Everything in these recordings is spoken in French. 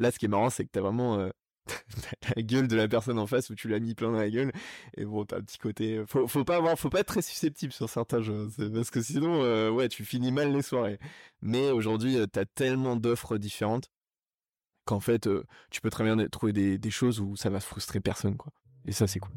Là, ce qui est marrant, c'est que t'as vraiment la gueule de la personne en face où tu l'as mis plein dans la gueule. Et bon, t'as un petit côté. Faut, faut pas avoir, faut pas être très susceptible sur certains jeux, parce que sinon, ouais, tu finis mal les soirées. Mais aujourd'hui, t'as tellement d'offres différentes qu'en fait, tu peux très bien trouver des, des choses où ça va frustrer personne, quoi. Et ça, c'est cool.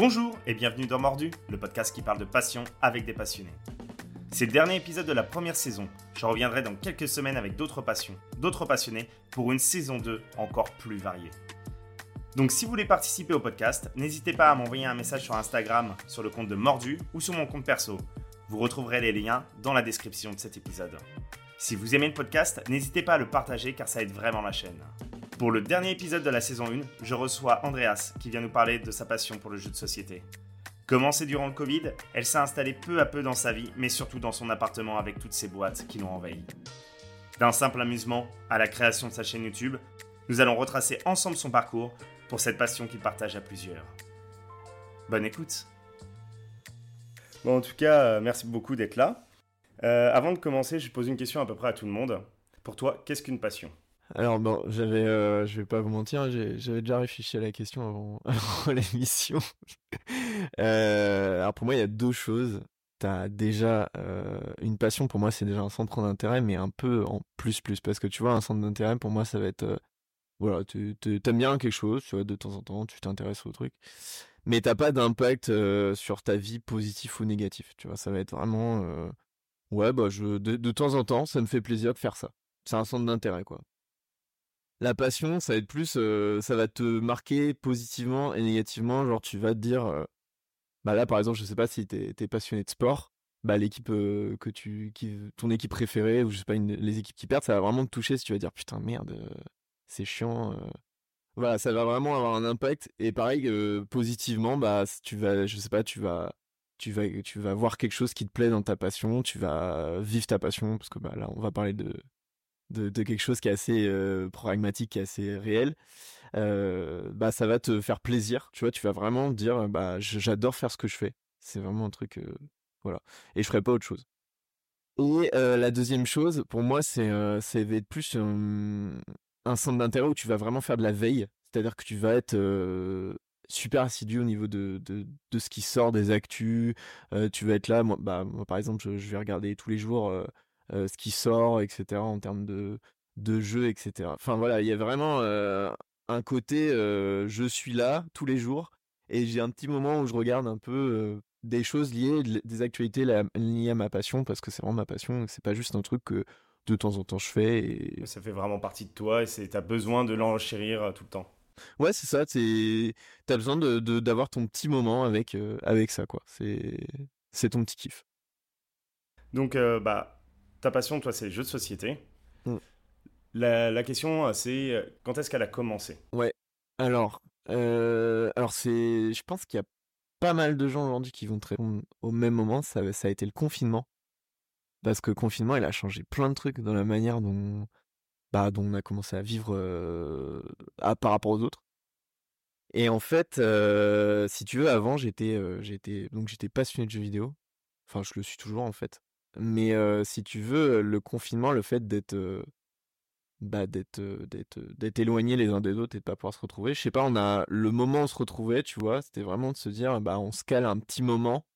Bonjour et bienvenue dans Mordu, le podcast qui parle de passion avec des passionnés. C'est le dernier épisode de la première saison. Je reviendrai dans quelques semaines avec d'autres passions, d'autres passionnés pour une saison 2 encore plus variée. Donc si vous voulez participer au podcast, n'hésitez pas à m'envoyer un message sur Instagram sur le compte de Mordu ou sur mon compte perso. Vous retrouverez les liens dans la description de cet épisode. Si vous aimez le podcast, n'hésitez pas à le partager car ça aide vraiment la chaîne. Pour le dernier épisode de la saison 1, je reçois Andreas qui vient nous parler de sa passion pour le jeu de société. Commencée durant le Covid, elle s'est installée peu à peu dans sa vie, mais surtout dans son appartement avec toutes ses boîtes qui l'ont envahi. D'un simple amusement à la création de sa chaîne YouTube, nous allons retracer ensemble son parcours pour cette passion qu'il partage à plusieurs. Bonne écoute Bon, en tout cas, euh, merci beaucoup d'être là. Euh, avant de commencer, je pose une question à peu près à tout le monde. Pour toi, qu'est-ce qu'une passion? Alors bon, j'avais, euh, je vais pas vous mentir, j'avais déjà réfléchi à la question avant, l'émission. Euh, alors pour moi, il y a deux choses. T'as déjà euh, une passion. Pour moi, c'est déjà un centre d'intérêt, mais un peu en plus plus, parce que tu vois, un centre d'intérêt pour moi, ça va être, voilà, tu aimes bien quelque chose, tu vois, de temps en temps, tu t'intéresses au truc, mais t'as pas d'impact sur ta vie positif ou négatif. Tu vois, ça va être vraiment, ouais, bah je, de, de temps en temps, ça me fait plaisir de faire ça. C'est un centre d'intérêt, quoi. La passion, ça va être plus, ça va te marquer positivement et négativement. Genre, tu vas te dire, bah là, par exemple, je sais pas si t'es es passionné de sport, bah l'équipe que tu, qui, ton équipe préférée ou je sais pas, les équipes qui perdent, ça va vraiment te toucher si tu vas dire putain merde, c'est chiant. Voilà, ça va vraiment avoir un impact. Et pareil, positivement, bah tu vas, je sais pas, tu vas, tu vas, tu vas voir quelque chose qui te plaît dans ta passion, tu vas vivre ta passion parce que bah là, on va parler de de, quelque chose qui est assez euh, pragmatique, qui est assez réel, euh, bah ça va te faire plaisir. Tu vois, tu vas vraiment dire bah j'adore faire ce que je fais. C'est vraiment un truc, euh, voilà. Et je ferai pas autre chose. Et la deuxième chose, pour moi, c'est c'est être plus un centre d'intérêt où tu vas vraiment faire de la veille. C'est-à-dire que tu vas être super assidu au niveau de, de, ce qui sort des actus. tu vas être là, moi, bah, par exemple, je, vais regarder tous les jours ce qui sort, etc. en termes de, de jeu, etc. Enfin voilà, il y a vraiment euh, un côté euh, je suis là tous les jours et j'ai un petit moment où je regarde un peu des choses liées, des actualités liées à ma passion parce que c'est vraiment ma passion, c'est pas juste un truc que de temps en temps je fais. Et... Ça fait vraiment partie de toi et tu as besoin de l'enchérir tout le temps. Ouais, c'est ça, tu as besoin d'avoir de, d'avoir ton petit moment avec, avec ça, quoi. C'est ton petit kiff. Donc, bah, ta passion, toi, c'est les jeux de société. Mm. La, question, c'est euh, quand est-ce qu'elle a commencé? Ouais. Alors, euh, alors c'est, je pense qu'il y a pas mal de gens aujourd'hui qui vont te répondre au même moment. Ça, ça a été le confinement, parce que le confinement, il a changé plein de trucs dans la manière dont, bah, dont on a commencé à vivre euh, à, par rapport aux autres. Et en fait, si tu veux, avant, j'étais, j'étais, donc j'étais passionné de jeux vidéo. Enfin, je le suis toujours en fait. Mais si tu veux, le confinement, le fait d'être bah, d'être d'être d'être éloigné les uns des autres et de pas pouvoir se retrouver. Je sais pas, on a le moment où on se retrouvait, tu vois, c'était vraiment de se dire bah on se cale un petit moment,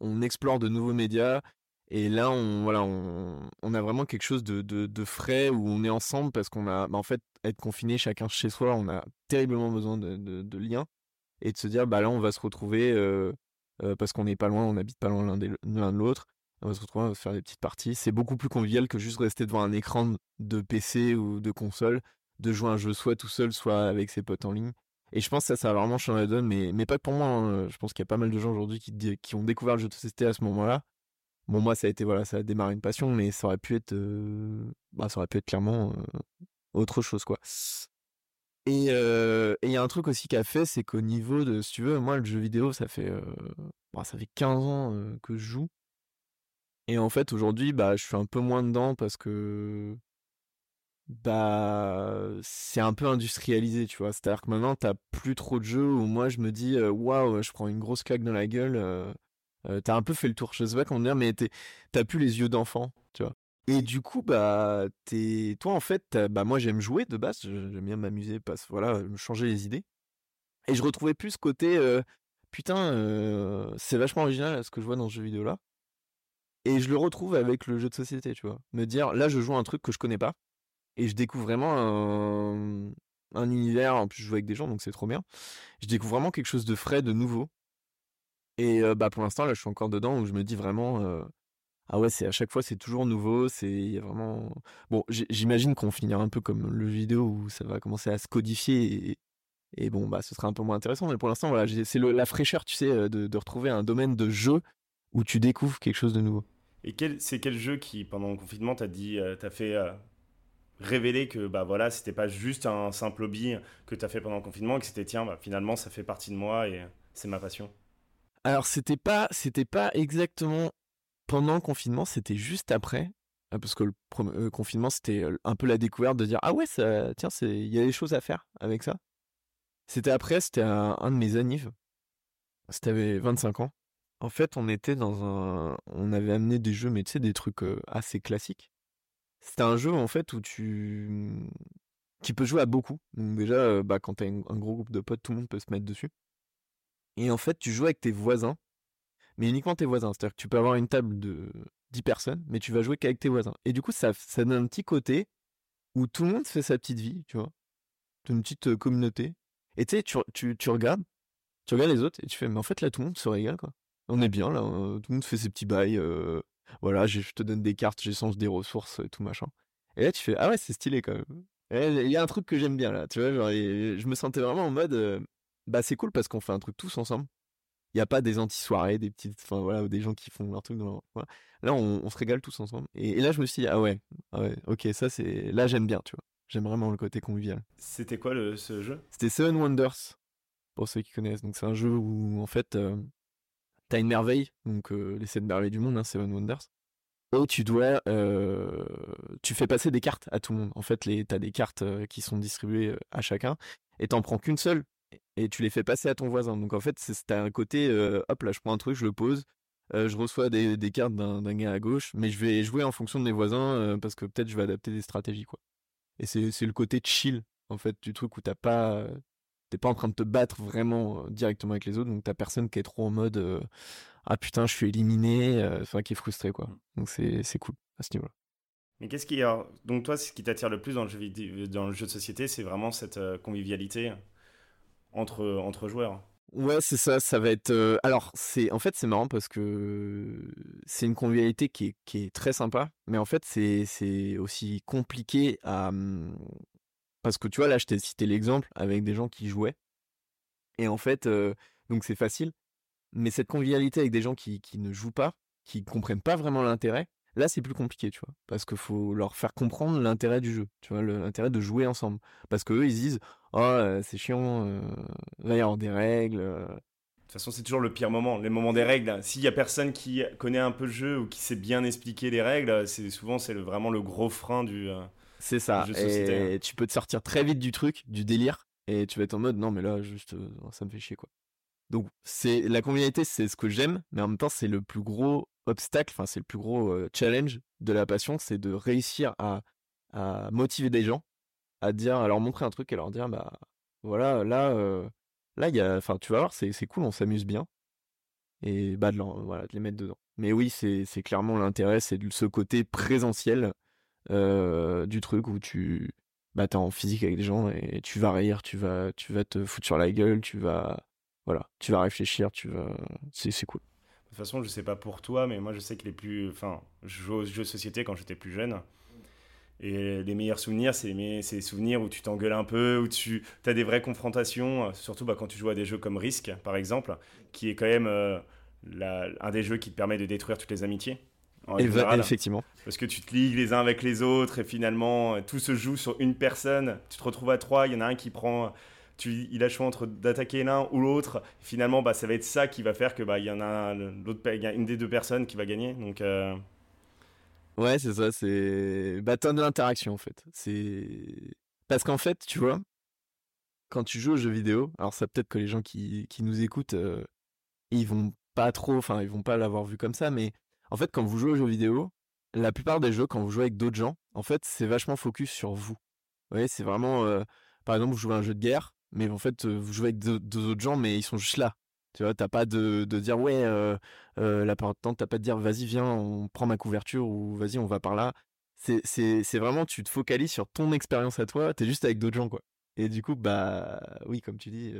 on explore de nouveaux médias et là on voilà, on, a vraiment quelque chose de, de, frais où on est ensemble parce qu'on a bah, en fait être confiné chacun chez soi, on a terriblement besoin de, de, de liens et de se dire bah là on va se retrouver parce qu'on n'est pas loin, on habite pas loin l'un de l'autre on va se retrouver, se faire des petites parties. C'est beaucoup plus convivial que juste rester devant un écran de PC ou de console, de jouer un jeu soit tout seul, soit avec ses potes en ligne. Et je pense que ça, ça a vraiment changé la donne, mais, mais pas que pour moi. Hein. Je pense qu'il y a pas mal de gens aujourd'hui qui, ont découvert le jeu de société à ce moment-là. Bon, moi, ça a été, voilà, ça a démarré une passion, mais ça aurait pu être, euh, bah, ça aurait pu être clairement euh, autre chose, quoi. Euh, et il y a un truc aussi qui a fait, c'est qu'au niveau de, si tu veux, moi, le jeu vidéo, ça fait, bah, ça fait 15 ans que je joue. Et en fait, aujourd'hui, bah, je suis un peu moins dedans parce que bah c'est un peu industrialisé, tu vois. C'est-à-dire que maintenant t'as plus trop de jeux où moi je me dis waouh, je prends une grosse claque dans la gueule. t'as un peu fait le tour, sais pas comment dire, mais t'as plus les yeux d'enfant, tu vois. Et du coup, bah, t'es, toi en fait, bah moi j'aime jouer de base, j'aime bien m'amuser, parce voilà, me changer les idées. Et je retrouvais plus ce côté, putain, c'est vachement original ce que je vois dans ce jeu vidéo là. Et je le retrouve avec le jeu de société, tu vois. Me dire, là je joue un truc que je connais pas et je découvre vraiment un, un univers. En plus, je joue avec des gens, donc c'est trop bien. Je découvre vraiment quelque chose de frais, de nouveau. Et bah pour l'instant, là, je suis encore dedans où je me dis vraiment, ah ouais, c'est à chaque fois, c'est toujours nouveau. C'est vraiment. Bon, j'imagine qu'on finira un peu comme le vidéo où ça va commencer à se codifier et, bon, bah, ce sera un peu moins intéressant. Mais pour l'instant, voilà, c'est la fraîcheur, tu sais, de, de retrouver un domaine de jeu où tu découvres quelque chose de nouveau. Et c'est quel jeu qui, pendant le confinement, t'a dit, t'as fait révéler que bah voilà, c'était pas juste un simple hobby que tu as fait pendant le confinement, et que c'était tiens, bah, finalement ça fait partie de moi et c'est ma passion? Alors c'était pas c'était pas exactement pendant le confinement, c'était juste après euh, parce que le euh, confinement c'était euh, un peu la découverte de dire ah ouais ça tiens il y a des choses à faire avec ça. C'était après, c'était un, de mes annives. C'était 25 ans. En fait, on était dans un on avait amené des jeux mais tu sais des trucs assez classiques. C'est un jeu en fait où tu qui peut jouer à beaucoup. Déjà, bah, quand t'as un gros groupe de potes, tout le monde peut se mettre dessus. Et en fait, tu joues avec tes voisins, mais uniquement tes voisins. C'est-à-dire que tu peux avoir une table de 10 personnes, mais tu vas jouer qu'avec tes voisins. Et du coup, ça, ça donne un petit côté où tout le monde fait sa petite vie, tu vois. Une petite communauté. Et tu sais, tu, tu, regardes, tu regardes les autres et tu fais, mais en fait là, tout le monde se régale, quoi. On est bien là, tout le monde fait ses petits bails voilà, je te donne des cartes, j'échange des ressources et tout machin. Et là, tu fais, ah ouais, c'est stylé quand même. Il y a un truc que j'aime bien là, tu vois, genre, je me sentais vraiment en mode, euh, bah c'est cool parce qu'on fait un truc tous ensemble. Il n'y a pas des anti-soirées, des petites, enfin voilà, des gens qui font leur truc dans Là, on, se régale tous ensemble. Et, là, je me suis dit, ah ouais, ah ouais, ok, ça c'est, là j'aime bien, tu vois. J'aime vraiment le côté convivial. C'était quoi le, ce jeu? C'était Seven Wonders, pour ceux qui connaissent. Donc c'est un jeu où en fait, euh, t'as une merveille, donc euh, les sept merveilles du monde, hein, Seven Wonders. Et tu dois, euh, tu fais passer des cartes à tout le monde. En fait, les, t'as des cartes euh, qui sont distribuées à chacun, et t'en prends qu'une seule, et tu les fais passer à ton voisin. Donc en fait, c'est, t'as un côté, hop là, je prends un truc, je le pose, je reçois des, cartes d'un, gars à gauche, mais je vais jouer en fonction de mes voisins parce que peut-être je vais adapter des stratégies quoi. Et c'est le côté chill en fait du truc où t'as pas t'es pas en train de te battre vraiment euh, directement avec les autres, donc t'as personne qui est trop en mode euh, ah putain je suis éliminé, euh, enfin qui est frustré quoi. Mm. Donc c'est cool à ce niveau-là. Mais qu'est-ce qui donc toi ce qui t'attire le plus dans le jeu dans le jeu de société, c'est vraiment cette convivialité entre entre joueurs? Ouais, c'est ça, ça va être alors c'est en fait c'est marrant parce que c'est une convivialité qui est, qui est très sympa, mais en fait c'est c'est aussi compliqué à hum, parce que tu vois, là, je t'ai cité l'exemple avec des gens qui jouaient. Et en fait, donc c'est facile. Mais cette convivialité avec des gens qui, ne jouent pas, qui comprennent pas vraiment l'intérêt, là, c'est plus compliqué, tu vois. Parce qu'il faut leur faire comprendre l'intérêt du jeu, tu vois, l'intérêt de jouer ensemble. Parce qu'eux, ils disent, oh, c'est chiant, il va y avoir des règles. De toute façon, c'est toujours le pire moment, les moments des règles. S'il y a personne qui connaît un peu le jeu ou qui sait bien expliquer les règles, c'est souvent c'est vraiment le gros frein du, c'est ça. Et tu peux te sortir très vite du truc, du délire, et tu vas être en mode non mais là juste euh, ça me fait chier quoi. Donc c'est la convivialité, c'est ce que j'aime, mais en même temps c'est le plus gros obstacle, enfin c'est le plus gros euh, challenge de la passion, c'est de réussir à, à motiver des gens, à dire, à leur montrer un truc et leur dire bah voilà là euh, là il y a, enfin tu vas voir c'est c'est cool, on s'amuse bien et bah de, voilà de les mettre dedans. Mais oui c'est c'est clairement l'intérêt, c'est de ce côté présentiel euh, du truc où tu bah t'es en physique avec des gens et tu vas rire, tu vas tu vas te foutre sur la gueule, tu vas voilà, tu vas réfléchir, tu vas c'est cool. De toute façon, je sais pas pour toi, mais moi je sais que les plus enfin, je jouais aux jeux de société quand j'étais plus jeune. Et les meilleurs souvenirs, c'est les, souvenirs où tu t'engueules un peu, où tu as des vraies confrontations, surtout bah, quand tu joues à des jeux comme Risk, par exemple, qui est quand même euh, un des jeux qui te permet de détruire toutes les amitiés effectivement. Parce que tu te ligues les uns avec les autres et finalement tout se joue sur une personne. Tu te retrouves à trois, il y en a un qui prend. Tu, il a le choix entre d'attaquer l'un ou l'autre. Finalement, bah, ça va être ça qui va faire que bah, il y en a l'autre, une des deux personnes qui va gagner. Donc. Euh, Ouais, c'est ça, c'est. Bah, de l'interaction en fait. C'est. Parce qu'en fait, tu vois, quand tu joues aux jeux vidéo, alors ça peut-être que les gens qui, qui nous écoutent, euh, ils vont pas trop, enfin, ils vont pas l'avoir vu comme ça, mais en fait, quand vous jouez aux jeux vidéo, la plupart des jeux, quand vous jouez avec d'autres gens, en fait, c'est vachement focus sur vous. Vous voyez, c'est vraiment, euh, par exemple, vous jouez à un jeu de guerre, mais en fait, euh, vous jouez avec deux, autres gens, mais ils sont juste là. Tu vois, t'as pas de, de dire ouais, euh, la part de t'as pas de dire vas-y viens, on prend ma couverture ou vas-y on va par là. C'est c'est c'est vraiment tu te focalises sur ton expérience à toi. T'es juste avec d'autres gens quoi. Et du coup bah oui comme tu dis,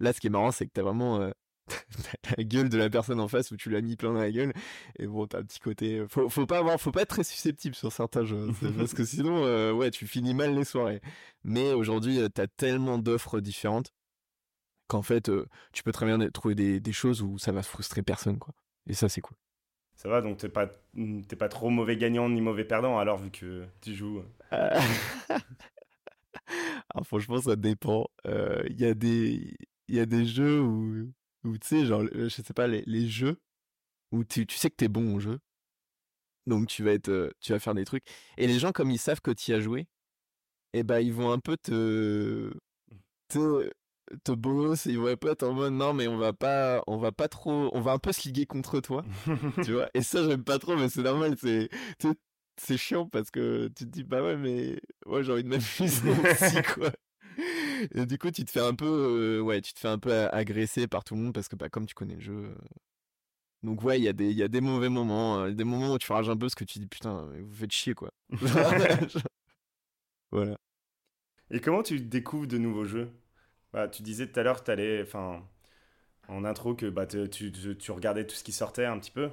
là ce qui est marrant c'est que t'as vraiment la gueule de la personne en face où tu l'as mis plein dans la gueule. Et bon t'as un petit côté, faut faut pas avoir, faut pas être très susceptible sur certains jeux parce que sinon euh, ouais tu finis mal les soirées. Mais aujourd'hui euh, t'as tellement d'offres différentes qu'en fait, euh, tu peux très bien trouver des, des choses où ça va frustrer personne, quoi. Et ça, c'est cool. Ça va, donc t'es pas, t'es pas trop mauvais gagnant ni mauvais perdant alors vu que tu joues. Euh, Alors, franchement, ça dépend. Euh, Il y a des, il y a des jeux où, où tu sais, genre, je sais pas, les, les jeux où tu, tu sais que t'es bon au jeu. Donc, tu vas être, euh, tu vas faire des trucs. Et les gens, comme ils savent que tu y as joué, eh ben, ils vont un peu te, te, te bolos, ils vont un peu être en mode, non, mais on va pas, on va pas trop, on va un peu se liguer contre toi. tu vois et ça j'aime pas trop mais c'est normal c'est c'est chiant parce que tu te dis bah ouais mais moi j'ai envie de m'amuser aussi quoi et du coup tu te fais un peu euh, ouais tu te fais un peu agresser par tout le monde parce que bah comme tu connais le jeu euh. donc ouais il y a des il y a des mauvais moments euh, des moments où tu rages un peu parce que tu dis putain mais vous faites chier quoi voilà Et comment tu découvres de nouveaux jeux? Bah, Tu disais tout à l'heure, t'allais, enfin, en intro, que bah, te- tu, tu- tu regardais tout ce qui sortait un petit peu.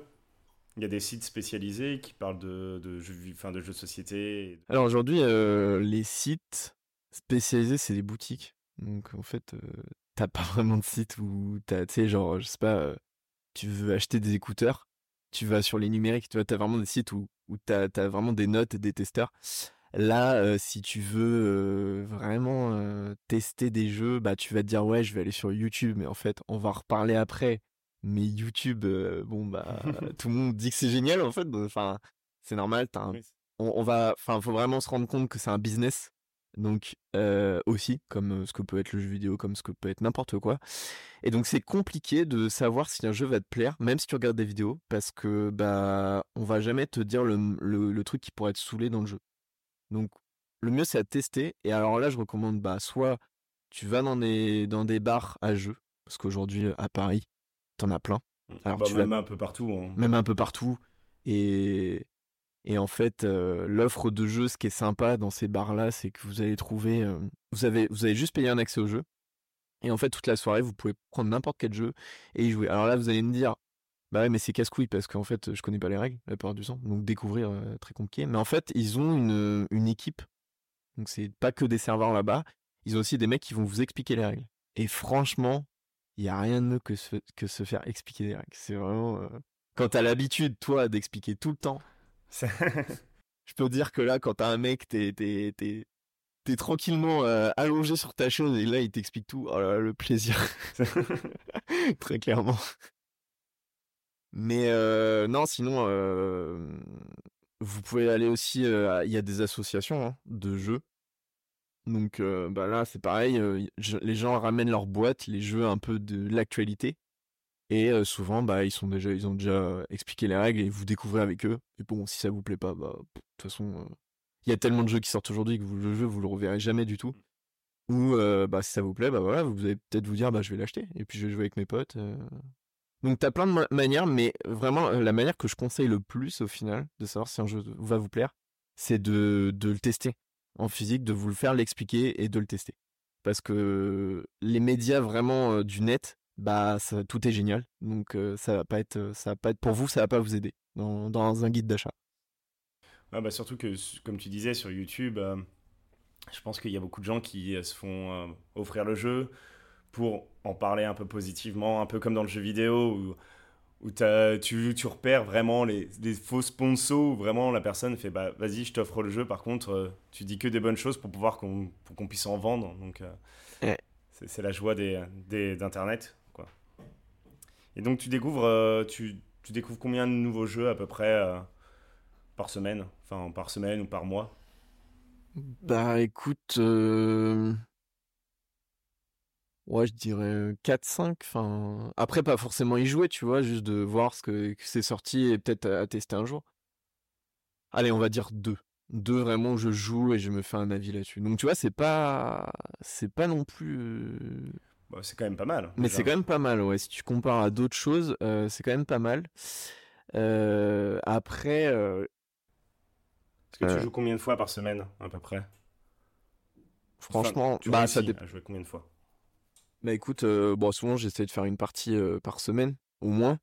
Il y a des sites spécialisés qui parlent de, de, jeux, enfin, de jeux de société. alors aujourd'hui euh, les sites spécialisés c'est des boutiques donc en fait euh, t'as pas vraiment de site où t'as tu sais genre je sais pas euh, tu veux acheter des écouteurs, tu vas sur les numériques, tu vois, t'as vraiment des sites où, où t'as, as vraiment des notes et des testeurs. Là, euh, si tu veux vraiment tester des jeux, bah tu vas te dire ouais, je vais aller sur YouTube, mais en fait, on va en reparler après. Mais YouTube, bon bah tout le monde dit que c'est génial en fait. Enfin, c'est normal. T'as un- on, on va, enfin, faut vraiment se rendre compte que c'est un business. Donc euh, aussi, comme ce que peut être le jeu vidéo, comme ce que peut être n'importe quoi. Et donc c'est compliqué de savoir si un jeu va te plaire, même si tu regardes des vidéos, parce que bah on va jamais te dire le, le, le truc qui pourrait te saouler dans le jeu. Donc le mieux c'est à tester. Et alors là je recommande bah soit tu vas dans des dans des bars à jeux, parce qu'aujourd'hui à Paris t'en as plein, Alors, Bah, tu vas- même un peu partout. hein. même un peu partout. Et et en fait l'offre de jeux, ce qui est sympa dans ces bars là, c'est que vous allez trouver, vous avez vous avez juste payé un accès au jeu. Et en fait, toute la soirée, vous pouvez prendre n'importe quel jeu et y jouer. Alors là, vous allez me dire, bah ouais, mais c'est casse-couille parce qu'en fait, je connais pas les règles la plupart du temps. Donc découvrir, euh, très compliqué. Mais en fait, ils ont une, une équipe. Donc c'est pas que des serveurs là-bas. Ils ont aussi des mecs qui vont vous expliquer les règles. Et franchement, il y a rien de mieux que se, que se faire expliquer les règles. C'est vraiment... Quand t'as l'habitude, toi, d'expliquer tout le temps, je peux dire que là, quand t'as un mec, t'es, t'es, t'es, t'es tranquillement euh, allongé sur ta chose et là, il t'explique tout. Oh là là, le plaisir. Très clairement. Mais euh, non, sinon, euh, vous pouvez aller aussi. Il y a des associations hein, de jeux. Donc bah là, c'est pareil. je- les gens ramènent leur boîte, les jeux un peu de l'actualité. Et euh, souvent, bah, ils, sont déjà, ils ont déjà expliqué les règles et vous découvrez avec eux. Et bon, si ça vous plaît pas, bah, de toute façon, il y a tellement de jeux qui sortent aujourd'hui que vous, le jeu, vous le reverrez jamais du tout. Ou euh, bah, si ça vous plaît, bah voilà, vous allez peut-être vous dire, bah, je vais l'acheter. Et puis je vais jouer avec mes potes. Donc t'as plein de ma- manières, mais vraiment, la manière que je conseille le plus au final de savoir si un jeu va vous plaire, c'est de, de le tester en physique, de vous le faire l'expliquer et de le tester. Parce que les médias vraiment euh, du net, bah ça, tout est génial. Donc euh, ça va pas être, ça va pas être pour vous, ça va pas vous aider dans, dans un guide d'achat. Ah bah surtout que, comme tu disais sur YouTube, euh, je pense qu'il y a beaucoup de gens qui se font offrir le jeu pour en parler un peu positivement, un peu comme dans le jeu vidéo où, où tu, tu repères vraiment les, les faux sponsors où vraiment la personne fait bah vas-y je t'offre le jeu par contre euh, tu dis que des bonnes choses pour pouvoir qu'on qu'on puisse en vendre donc euh, Ouais. c'est la joie des, des- d'internet. Et donc tu découvres euh, tu, découvres combien de nouveaux jeux à peu près euh, par semaine? Enfin, par semaine ou par mois? Bah écoute, euh, ouais, je dirais 4-5. Enfin, après, pas forcément y jouer, tu vois, juste de voir ce que, c'est sorti et peut-être à, à tester un jour. Allez, on va dire 2. 2 vraiment, je joue et je me fais un avis là-dessus. Donc tu vois, c'est pas, c'est pas non plus. Bah, C'est quand même pas mal. Mais déjà. c'est quand même pas mal, ouais. Si tu compares à d'autres choses, euh, c'est quand même pas mal. Euh, après, euh, Parce que tu joues combien de fois par semaine, à peu près? Enfin, franchement, tu bah ça dépend. jouer combien de fois? Bah écoute, bon, souvent j'essaie de faire une partie par semaine, au moins,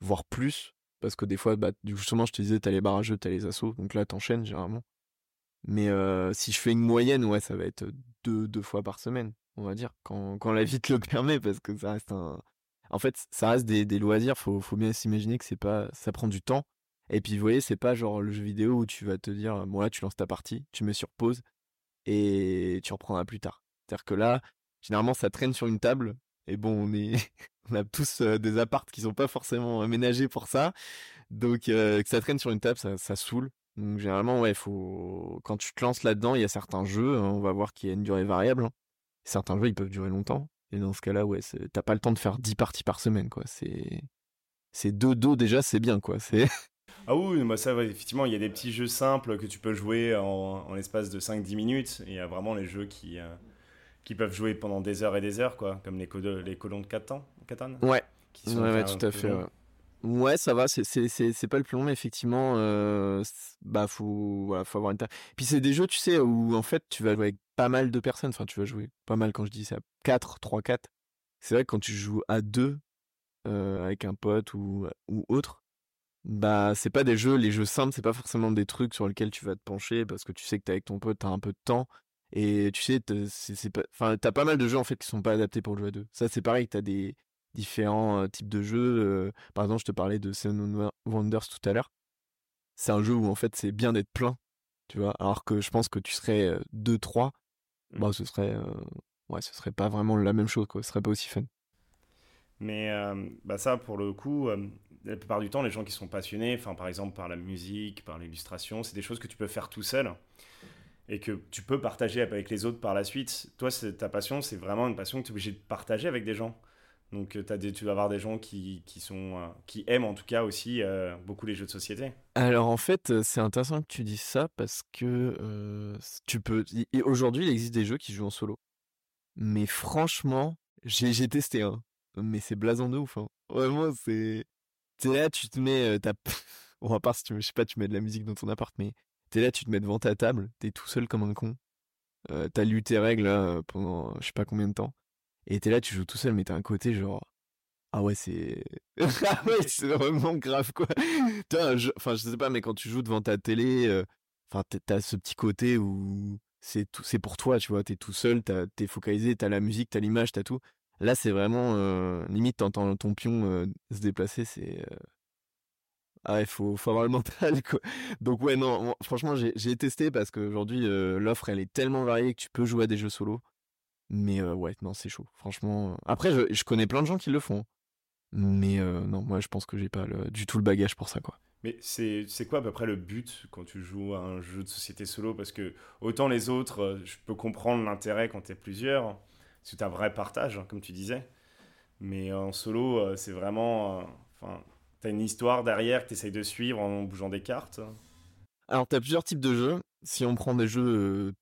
voire plus, parce que des fois, bah, justement, je te disais, t'as les barrageux, t'as les assauts, donc là, t'enchaînes généralement. Mais si je fais une moyenne, ouais, ça va être deux, deux fois par semaine, on va dire, quand, quand la vie te le permet, parce que ça reste un... En fait, ça reste des, des loisirs, faut, faut bien s'imaginer que c'est pas... ça prend du temps. Et puis, vous voyez, c'est pas genre le jeu vidéo où tu vas te dire, bon là, tu lances ta partie, tu mets sur pause, et tu reprendras plus tard. C'est-à-dire que là, généralement, ça traîne sur une table, et bon, on est... on a tous des appartes qui sont pas forcément aménagés pour ça, donc que ça traîne sur une table, ça, ça saoule. Donc généralement, ouais, faut quand tu te lances là-dedans, il y a certains jeux, hein, on va voir qu'il y a une durée variable. hein. Certains jeux, ils peuvent durer longtemps. Et dans ce cas-là, ouais, t'as pas le temps de faire 10 parties par semaine, quoi. C'est c'est deux dos déjà, c'est bien, quoi. C'est Ah oui, moi ça, effectivement, il y a des petits jeux simples que tu peux jouer en, en l'espace de 5-10 minutes. Et il y a vraiment les jeux qui, euh, qui peuvent jouer pendant des heures et des heures, quoi, comme les, co- les colons de Catan, Catan? Ouais, qui ouais, ouais, un tout à fait. Ouais. Ouais, ça va, c'est pas le plus long, mais effectivement, euh, bah faut voilà, faut avoir une ta- Puis c'est des jeux, tu sais, où en fait tu vas jouer avec pas mal de personnes. Enfin, tu vas jouer pas mal quand je dis ça, 4, 3, 4. C'est vrai que quand tu joues à deux euh, avec un pote ou ou autre, bah c'est pas des jeux, les jeux simples, c'est pas forcément des trucs sur lesquels tu vas te pencher parce que tu sais que t'es avec ton pote, t'as un peu de temps et tu sais, c'est pas, t'as pas mal de jeux en fait qui sont pas adaptés pour jouer à deux. Ça c'est pareil, t'as des différents types de jeux. par exemple, je te parlais de Seven Wonders tout à l'heure. C'est un jeu où en fait c'est bien d'être plein, tu vois? Alors que je pense que tu serais euh, deux, trois, Mm. bah ce serait, ouais, ce serait pas vraiment la même chose, quoi. Ce serait pas aussi fun. Mais euh, bah ça, pour le coup, euh, la plupart du temps, les gens qui sont passionnés, enfin, par exemple par la musique, par l'illustration, c'est des choses que tu peux faire tout seul et que tu peux partager avec les autres par la suite. Toi, ta passion, c'est vraiment une passion que tu es obligé de partager avec des gens. Donc, euh, tu vas avoir des gens qui, sont, euh, qui aiment en tout cas aussi euh, beaucoup les jeux de société. Alors en fait, c'est intéressant que tu dises ça parce que tu peux. Aujourd'hui, il existe des jeux qui jouent en solo. Mais franchement, j'ai testé un. Mais c'est blason de ouf. hein. Vraiment, c'est. T'es là, tu te mets. Bon, à part si tu je sais pas, tu mets de la musique dans ton appart, mais t'es là, tu te mets devant ta table, t'es tout seul comme un con. T'as lu tes règles pendant je sais pas combien de temps. Et t'es là, tu joues tout seul, mais t'as un côté genre. Ah ouais, c'est. ah ouais, c'est vraiment grave quoi. Je- Enfin, je sais pas, mais quand tu joues devant ta télé, euh, enfin, t'as- ce petit côté où c'est tout, c'est pour toi, tu vois. T'es tout seul, t'as- t'es focalisé, t'as la musique, t'as l'image, t'as tout. Là, c'est vraiment euh, limite, t'entends ton pion euh, se déplacer, c'est. euh, Ah ouais, faut, faut avoir le mental quoi. Donc ouais, non, franchement, j'ai j'ai testé parce qu'aujourd'hui, l'offre elle est tellement variée que tu peux jouer à des jeux solo. Mais euh, ouais, non, c'est chaud. Franchement. Après, je, je connais plein de gens qui le font. Mais euh, non, moi je pense que j'ai pas le- du tout le bagage pour ça, quoi. Mais c'est c'est quoi à peu près le but quand tu joues à un jeu de société solo? Parce que autant les autres, je peux comprendre l'intérêt quand t'es plusieurs, t'as un vrai partage, hein, comme tu disais. Mais en solo, c'est vraiment... Enfin, t'as une histoire derrière que t'essayes de suivre en bougeant des cartes. Alors, t'as plusieurs types de jeux. Si on prend des jeux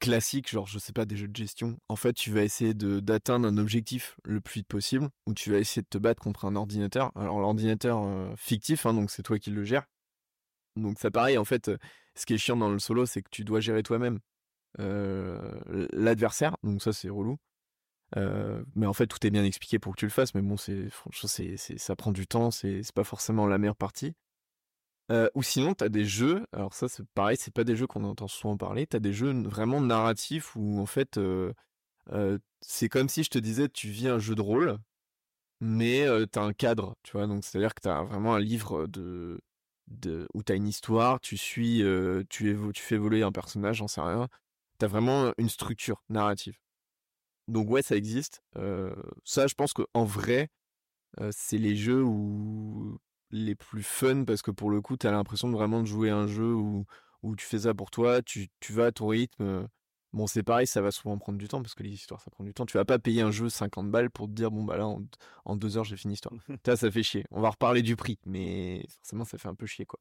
classiques, genre, je sais pas, des jeux de gestion, en fait, tu vas essayer d'atteindre un objectif le plus vite possible, ou tu vas essayer de te battre contre un ordinateur. Alors, l'ordinateur fictif, hein, donc c'est toi qui le gères. Donc, ça pareil, en fait, ce qui est chiant dans le solo, c'est que tu dois gérer toi-même l'adversaire, donc ça, c'est relou. Mais en fait, tout est bien expliqué pour que tu le fasses. Mais bon, c'est, franchement, ça prend du temps. C'est pas forcément la meilleure partie. Ou sinon, t'as des jeux. Alors ça, c'est pareil. C'est pas des jeux qu'on entend souvent parler. T'as des jeux vraiment narratifs où en fait, c'est comme si je te disais, tu vis un jeu de rôle, mais t'as un cadre. Tu vois? Donc c'est à dire que t'as vraiment un livre de, de où t'as une histoire. Tu suis, tu tu fais évoluer un personnage. J'en sais rien. T'as vraiment une structure narrative. Donc ouais, ça existe. Ça, je pense qu'en vrai, c'est les jeux où les plus fun parce que pour le coup, t'as l'impression de vraiment de jouer un jeu où, où tu fais ça pour toi, tu, tu vas à ton rythme. Bon, c'est pareil, ça va souvent prendre du temps parce que les histoires, ça prend du temps. Tu vas pas payer un jeu 50 balles pour te dire, bon, bah là, en, deux heures, j'ai fini l'histoire. ça, ça fait chier. On va reparler du prix, mais forcément, ça fait un peu chier, quoi.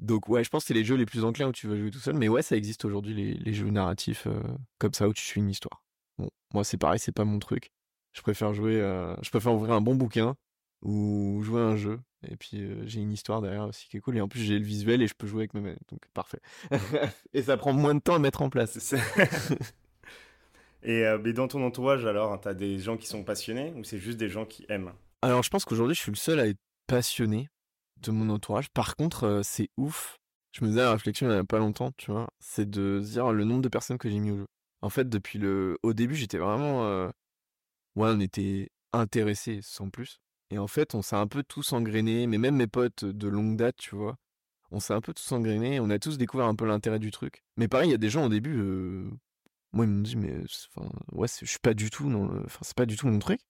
Donc, ouais, je pense que c'est les jeux les plus enclins où tu vas jouer tout seul. Mais ouais, ça existe aujourd'hui, les, les, jeux narratifs euh, comme ça où tu suis une histoire. Bon, moi, c'est pareil, c'est pas mon truc. Je préfère jouer, euh, je préfère ouvrir un bon bouquin ou jouer à un jeu. Et puis euh, j'ai une histoire derrière aussi qui est cool. Et en plus j'ai le visuel et je peux jouer avec ma main. Donc parfait. et ça prend moins de temps à mettre en place. et euh, mais dans ton entourage alors, tu t'as des gens qui sont passionnés ou c'est juste des gens qui aiment? Alors je pense qu'aujourd'hui je suis le seul à être passionné de mon entourage. Par contre euh, c'est ouf. Je me faisais la réflexion il y a pas longtemps, tu vois. C'est de dire le nombre de personnes que j'ai mis au jeu. En fait depuis le, au début j'étais vraiment, ouais on était intéressés sans plus. Et en fait, on s'est un peu tous engrainés, mais même mes potes de longue date, tu vois, on s'est un peu tous engrainés, on a tous découvert un peu l'intérêt du truc. Mais pareil, il y a des gens au début, euh, moi ils m'ont dit, mais enfin, ouais, je suis pas du tout, non, enfin, c'est pas du tout mon truc.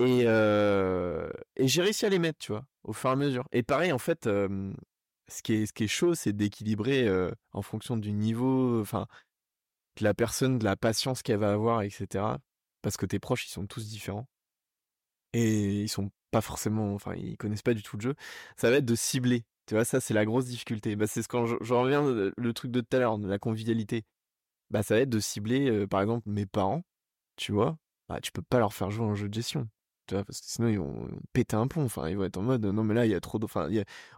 Et, euh, et j'ai réussi à les mettre, tu vois, au fur et à mesure. Et pareil, en fait, ce, qui est, ce qui est chaud, c'est d'équilibrer en fonction du niveau, enfin, de la personne, de la patience qu'elle va avoir, etc. Parce que tes proches, ils sont tous différents et ils sont pas forcément, enfin, ils connaissent pas du tout le jeu. Ça va être de cibler. Tu vois, ça, c'est la grosse difficulté. Bah, c'est ce quand je, reviens le truc de tout à l'heure, de la convivialité. Bah, ça va être de cibler, euh, par exemple, mes parents. Tu vois, bah, tu peux pas leur faire jouer un jeu de gestion. Tu vois, parce que sinon, ils vont péter un pont. Enfin, ils vont être en mode, non, mais là, il y a trop de, enfin,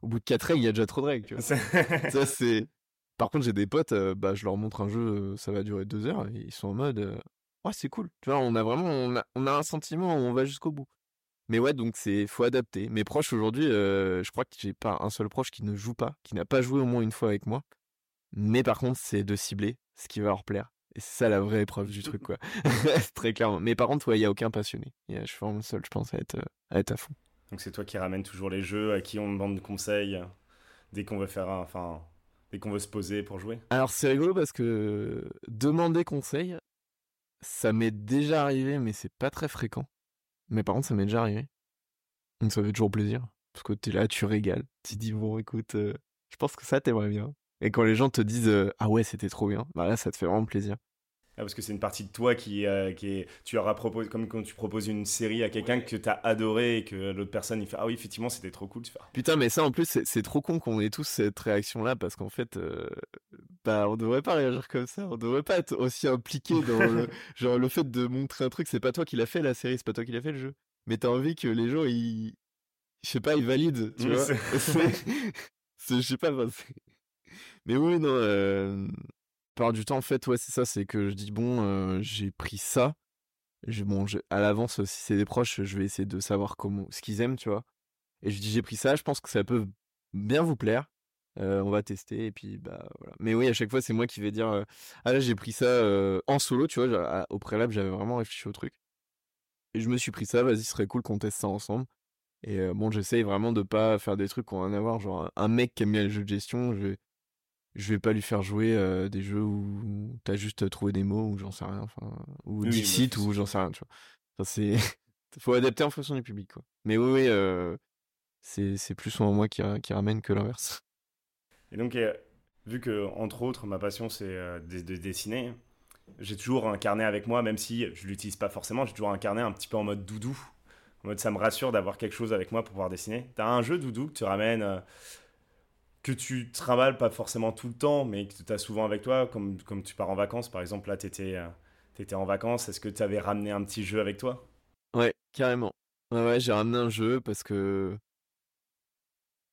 au bout de quatre règles, il y a déjà trop de règles. Tu vois. ça, c'est. Par contre, j'ai des potes, euh, bah, je leur montre un jeu, ça va durer deux heures, et ils sont en mode, ouais, c'est cool. Tu vois, on a vraiment, on a, on a un sentiment, on va jusqu'au bout. Mais ouais, donc c'est faut adapter. Mes proches aujourd'hui, euh, je crois que j'ai pas un seul proche qui ne joue pas, qui n'a pas joué au moins une fois avec moi. Mais par contre, c'est de cibler ce qui va leur plaire. Et c'est ça la vraie épreuve du truc, quoi. Très clairement. Mais par contre, il y a aucun passionné. je suis vraiment seul, je pense, à être, à être à fond. Donc c'est toi qui ramène toujours les jeux, à qui on demande de conseils dès qu'on veut faire un, enfin, dès qu'on veut se poser pour jouer? Alors c'est rigolo parce que demander conseil, ça m'est déjà arrivé, mais c'est pas très fréquent. Mais par contre, ça m'est déjà arrivé. Donc ça fait toujours plaisir. Parce que t'es là, tu régales. Tu dis, bon, écoute, euh, je pense que ça t'aimerait bien. Et quand les gens te disent, euh, ah ouais, c'était trop bien, bah là, ça te fait vraiment plaisir. Ah, parce que c'est une partie de toi qui, euh, qui est. Tu auras proposé, comme quand tu proposes une série à quelqu'un que tu as adoré et que l'autre personne il fait Ah oui, effectivement, c'était trop cool. Tu fais, Putain, mais ça en plus, c'est trop con qu'on ait tous cette réaction-là parce qu'en fait, bah, on devrait pas réagir comme ça. On devrait pas être aussi impliqué dans le, genre, le fait de montrer un truc. C'est pas toi qui l'a fait la série, c'est pas toi qui l'a fait le jeu. Mais t'as envie que les gens, ils. Je sais pas, ils valident, tu vois. Je sais pas. Mais oui, non. Euh... Par du temps, en fait, ouais, c'est ça. C'est que je dis, bon, j'ai pris ça. Je, bon, à l'avance, si c'est des proches, je vais essayer de savoir comment, ce qu'ils aiment, tu vois. Et je dis, j'ai pris ça, je pense que ça peut bien vous plaire. On va tester et puis bah voilà. Mais oui, à chaque fois c'est moi qui vais dire ah là j'ai pris ça en solo, tu vois, au préalable j'avais vraiment réfléchi au truc. Et je me suis pris ça, vas-y, ce serait cool qu'on teste ça ensemble. Et bon, j'essaye vraiment de pas faire des trucs qu'on va en avoir genre un mec qui aime bien le jeu de gestion, je vais je vais pas lui faire jouer des jeux où t'as juste trouvé des mots ou j'en sais rien, enfin ou oui, Dixit ou j'en sais rien, tu vois. c'est faut adapter en fonction du public quoi. Mais oui, oui c'est c'est plus souvent moi qui, qui ramène que l'inverse. Et donc, euh, vu que, entre autres, ma passion, c'est euh, de, dessiner, j'ai toujours un carnet avec moi, même si je l'utilise pas forcément, j'ai toujours un carnet un petit peu en mode doudou. En mode, ça me rassure d'avoir quelque chose avec moi pour pouvoir dessiner. Tu as un jeu doudou que tu ramènes, euh, que tu travailles pas forcément tout le temps, mais que tu as souvent avec toi, comme, tu pars en vacances. Par exemple, là, tu étais, étais, en vacances. Est-ce que tu avais ramené un petit jeu avec toi? Ouais, carrément. Ouais, ouais j'ai ramené un jeu parce que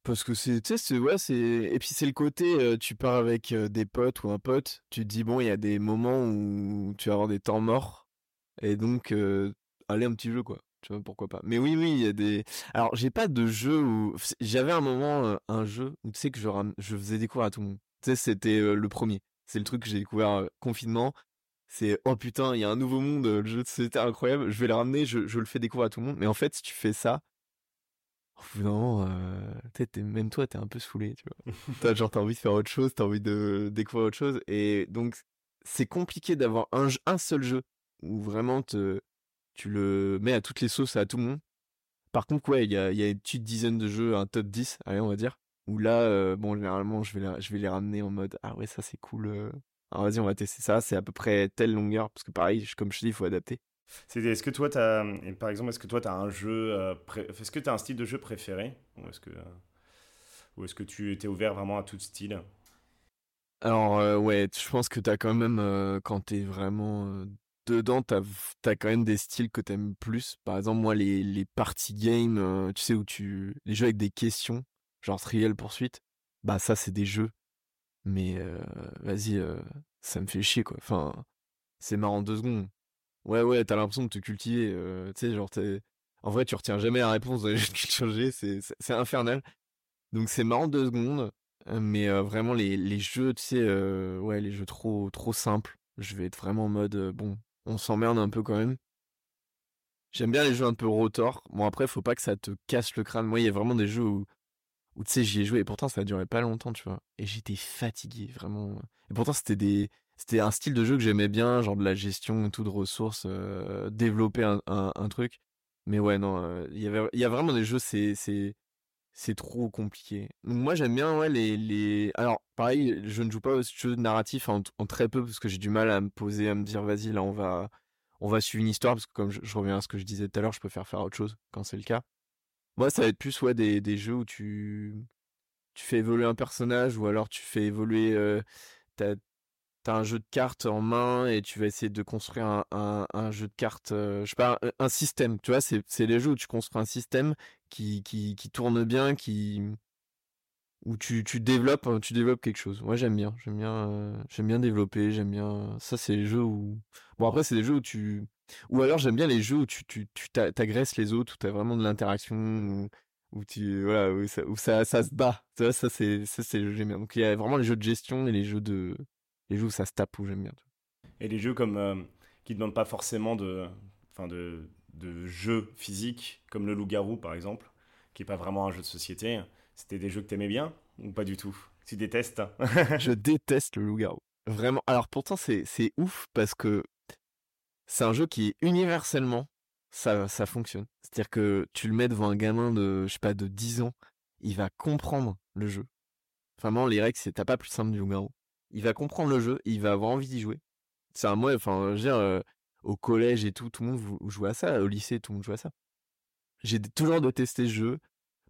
parce que c'est, tu sais, ouais, c'est, et puis c'est le côté, tu pars avec des potes ou un pote, tu te dis, bon, il y a des moments où tu vas avoir des temps morts, et donc, allez, un petit jeu, quoi. Tu vois, pourquoi pas. Mais oui, oui, il y a des. Alors, j'ai pas de jeu où. J'avais un moment, un jeu où tu sais que je, je faisais découvrir à tout le monde. Tu sais, c'était le premier. C'est le truc que j'ai découvert confinement. C'est, oh putain, il y a un nouveau monde, le jeu, c'était incroyable, je vais le ramener, je, je le fais découvrir à tout le monde. Mais en fait, si tu fais ça, non, euh, même toi, t'es un peu saoulé, tu vois. t'as genre, t'as envie de faire autre chose, t'as envie de découvrir autre chose. Et donc, c'est compliqué d'avoir un, un seul jeu où vraiment te, tu le mets à toutes les sauces à tout le monde. Par contre, ouais, il y a, y a une petite dizaine de jeux, un top 10, allez, on va dire. Où là, bon, généralement, je vais, les, je vais les ramener en mode Ah ouais, ça c'est cool. Alors vas-y, on va tester ça. C'est à peu près telle longueur. Parce que pareil, comme je te dis, il faut adapter. Est-ce que toi, par exemple, est-ce que toi, tu as un jeu. est-ce que un style de jeu préféré? Ou est-ce que, ou est-ce que tu étais ouvert vraiment à tout style? Alors, ouais, je pense que tu as quand même, quand tu es vraiment dedans, t'as as quand même des styles que t'aimes plus. Par exemple, moi, les, les party games, euh, tu sais, où tu. Les jeux avec des questions, genre Trial Poursuite, bah, ça, c'est des jeux. Mais euh, vas-y, euh, ça me fait chier, quoi. Enfin, c'est marrant deux secondes. Ouais, ouais, t'as l'impression de te cultiver. tu sais, genre, En vrai, tu retiens jamais la réponse de G, c'est infernal. Donc, c'est marrant deux secondes. Mais vraiment, les, les jeux, tu sais, ouais, les jeux trop, trop simples je vais être vraiment en mode bon on s'emmerde un peu quand même. J'aime bien les jeux un peu rotor. Bon, après, faut pas que ça te casse le crâne. Moi, il y a vraiment des jeux où, tu sais, j'y ai joué et pourtant, ça a duré pas longtemps, tu vois. Et j'étais fatigué, vraiment. Et pourtant, c'était des, c'était un style de jeu que j'aimais bien, genre de la gestion tout de ressources, euh, développer un, un, truc. Mais ouais, non, euh, il y avait, y a vraiment des jeux, c'est, c'est, c'est trop compliqué. Donc moi j'aime bien ouais les les alors pareil, je ne joue pas aux jeux narratifs en, très peu parce que j'ai du mal à me poser à me dire vas-y là on va on va suivre une histoire parce que comme je, reviens à ce que je disais tout à l'heure, je préfère faire autre chose quand c'est le cas. Moi ça va être plus ouais des, des jeux où tu tu fais évoluer un personnage ou alors tu fais évoluer euh, ta, t'as un jeu de cartes en main et tu vas essayer de construire un, un, jeu de cartes, euh, je sais pas, un, système. Tu vois, c'est, c'est les jeux où tu construis un système qui, qui, qui tourne bien, qui où tu, tu développes hein, tu développes quelque chose. Moi j'aime bien, j'aime bien euh, j'aime bien développer, j'aime bien ça c'est les jeux où bon après c'est des jeux où tu ou alors j'aime bien les jeux où tu tu tu t'agresses les autres où tu as vraiment de l'interaction où, tu voilà où ça, où ça, ça se bat. Ça ça c'est ça c'est j'aime bien. Donc il y a vraiment les jeux de gestion et les jeux de les jeux où ça se tape où j'aime bien. Et les jeux comme euh, qui demandent pas forcément de, enfin de, de jeux physiques, comme le loup-garou par exemple, qui n'est pas vraiment un jeu de société. C'était des jeux que tu aimais bien ou pas du tout? Tu détestes Je déteste le loup-garou. Vraiment. Alors pourtant c'est ouf parce que c'est un jeu qui universellement ça, ça fonctionne. C'est-à-dire que tu le mets devant un gamin de, je sais pas, de 10 ans, il va comprendre le jeu. Vraiment, les règles, c'est t'as pas plus simple du loup-garou il va comprendre le jeu, il va avoir envie d'y jouer. C'est un moi, enfin, je veux dire, euh, au collège et tout, tout le monde jouait à ça, au lycée, tout le monde jouait à ça. J'ai toujours détesté ce jeu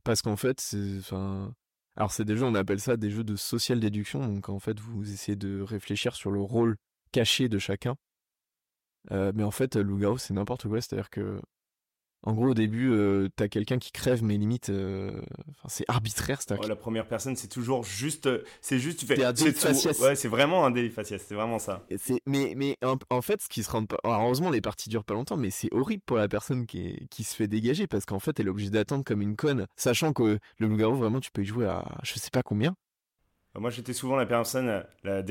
parce qu'en fait, c'est, enfin, alors c'est des jeux, on appelle ça des jeux de social déduction, donc en fait, vous essayez de réfléchir sur le rôle caché de chacun. Euh, mais en fait, loup c'est n'importe quoi, c'est-à-dire que en gros, au début, euh, t'as quelqu'un qui crève, mais limite, euh, c'est arbitraire. Oh, la première personne, c'est toujours juste, euh, c'est juste, tu fais, c'est ouais, c'est vraiment un délit faciès, c'est vraiment ça. mais, mais en, fait, ce qui se rend pas, heureusement, les parties durent pas longtemps, mais c'est horrible pour la personne qui, qui se fait dégager parce qu'en fait, elle est obligée d'attendre comme une conne, sachant que le loup-garou, vraiment, tu peux y jouer à, je sais pas combien. Moi, j'étais souvent la personne, la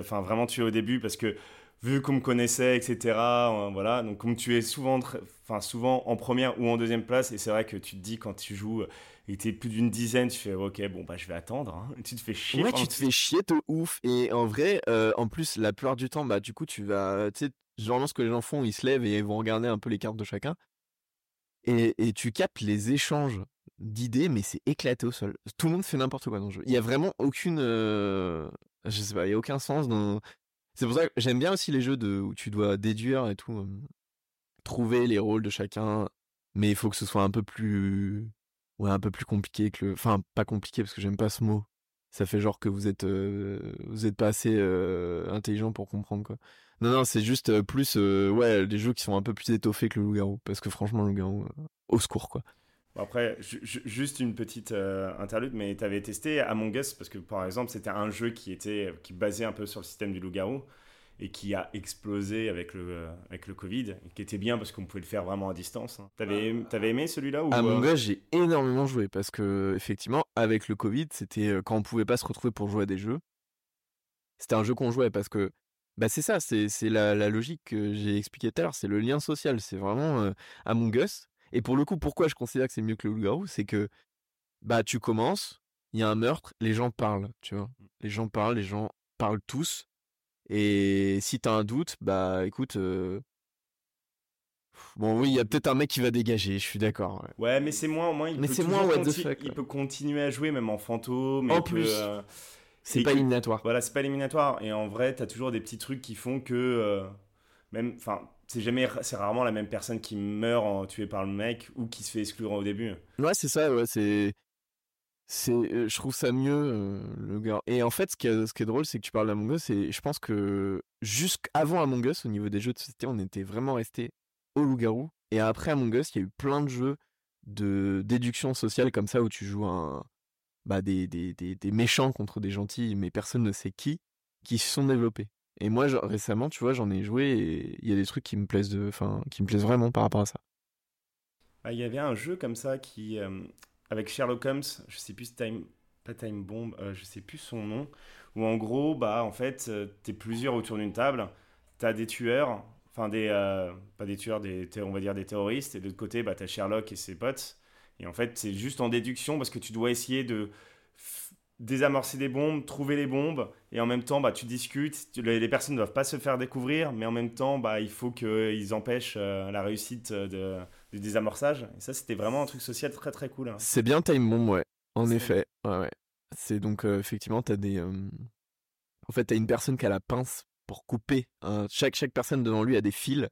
enfin, vraiment tuée au début parce que vu qu'on me connaissait, etc. Euh, voilà, donc comme tu es souvent, enfin souvent en première ou en deuxième place, et c'est vrai que tu te dis quand tu joues et tu es plus d'une dizaine, tu fais ok, bon bah je vais attendre. Hein. Tu te fais chier. Ouais, tu te fais chier de ouf. Et en vrai, euh, en plus, la plupart du temps, bah du coup, tu vas, tu sais, généralement ce que les gens font, ils se lèvent et ils vont regarder un peu les cartes de chacun. Et, et tu captes les échanges d'idées, mais c'est éclaté au sol. Tout le monde fait n'importe quoi dans le jeu. Il y a vraiment aucune, euh, je sais pas, il y a aucun sens dans c'est pour ça que j'aime bien aussi les jeux de, où tu dois déduire et tout, trouver les rôles de chacun, mais il faut que ce soit un peu plus, ouais, un peu plus compliqué que le, enfin, pas compliqué parce que j'aime pas ce mot. Ça fait genre que vous êtes, vous êtes pas assez intelligent pour comprendre quoi. Non, non, c'est juste plus, ouais, des jeux qui sont un peu plus étoffés que le loup-garou, parce que franchement, le loup-garou, au secours quoi. Après, juste une petite interlude, mais tu avais testé Among Us parce que par exemple, c'était un jeu qui était qui basait un peu sur le système du loup-garou et qui a explosé avec le, avec le Covid, et qui était bien parce qu'on pouvait le faire vraiment à distance. Hein. T'avais, avais aimé celui-là ou Among Us, j'ai énormément joué parce que effectivement, avec le Covid, c'était quand on pouvait pas se retrouver pour jouer à des jeux. C'était un jeu qu'on jouait parce que bah c'est ça, c'est, c'est la, la, logique que j'ai expliqué tout à l'heure, c'est le lien social, c'est vraiment Among Us et pour le coup, pourquoi je considère que c'est mieux que le loup-garou, c'est que bah tu commences, il y a un meurtre, les gens parlent, tu vois. Mmh. Les gens parlent, les gens parlent tous. Et si t'as un doute, bah écoute, Bon, oui, il y a peut-être un mec qui va dégager, je suis d'accord. Ouais. mais c'est moins, moins. Il mais c'est moins what the fuck. Il peut continuer à jouer même en fantôme. En plus. c'est pas éliminatoire. Voilà, c'est pas éliminatoire. Et en vrai, t'as toujours des petits trucs qui font que même, enfin, c'est jamais, c'est rarement la même personne qui meurt en, tué par le mec ou qui se fait exclure au début. Ouais, c'est ça. C'est, c'est, euh, je trouve ça mieux euh, le gars. Et en fait, ce qui est, drôle, c'est que tu parles d'Among Us et je pense que jusqu'avant Among Us, au niveau des jeux de société, on était vraiment resté au loup-garou. Et après Among Us, il y a eu plein de jeux de déduction sociale comme ça où tu joues un, bah, des, des méchants contre des gentils, mais personne ne sait qui, qui se sont développés. Et moi, récemment, tu vois, j'en ai joué et il y a des trucs qui me plaisent, de, qui me plaisent vraiment par rapport à ça. Bah, il y avait un jeu comme ça qui, euh, avec Sherlock Holmes, je sais plus Time, pas Time Bomb, euh, je sais plus son nom, où en gros, bah, en fait, euh, tu es plusieurs autour d'une table, tu as des tueurs, enfin des, pas des tueurs, des, on va dire des terroristes, et de l'autre côté, bah, tu as Sherlock et ses potes. Et en fait, c'est juste en déduction parce que tu dois essayer de désamorcer des bombes, trouver les bombes, et en même temps, bah, tu discutes. les, personnes ne doivent pas se faire découvrir, mais en même temps, bah, il faut qu'ils empêchent euh, la réussite de, du désamorçage. Et ça, c'était vraiment un truc social très très cool. Hein. C'est bien Time Bomb, ouais. En effet. Ouais, ouais. C'est donc, euh, effectivement, tu as des. Euh, en fait, tu as une personne qui a la pince pour couper. chaque, chaque personne devant lui a des fils.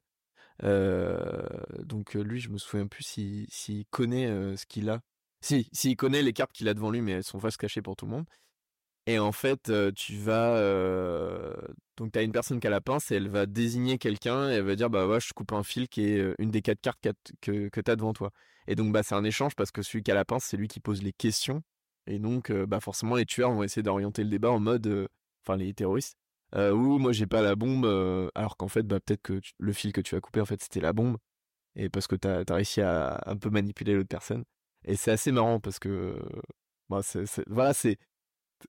donc, lui, je me souviens plus s'il si, connaît ce qu'il a si, s'il connaît les cartes qu'il a devant lui, mais elles sont face cachées pour tout le monde. Et en fait, tu vas. Donc, tu as une personne qui a la pince et elle va désigner quelqu'un et elle va dire Bah, ouais, je coupe un fil qui est une des quatre cartes que, que tu as devant toi. Et donc, bah, c'est un échange parce que celui qui a la pince, c'est lui qui pose les questions. Et donc, bah, forcément, les tueurs vont essayer d'orienter le débat en mode. Enfin, les terroristes. ou moi, j'ai pas la bombe. alors qu'en fait, bah, peut-être que le fil que tu as coupé, en fait, c'était la bombe. Et parce que tu as, réussi à un peu manipuler l'autre personne. Et c'est assez marrant parce que, bah, c'est, voilà, c'est,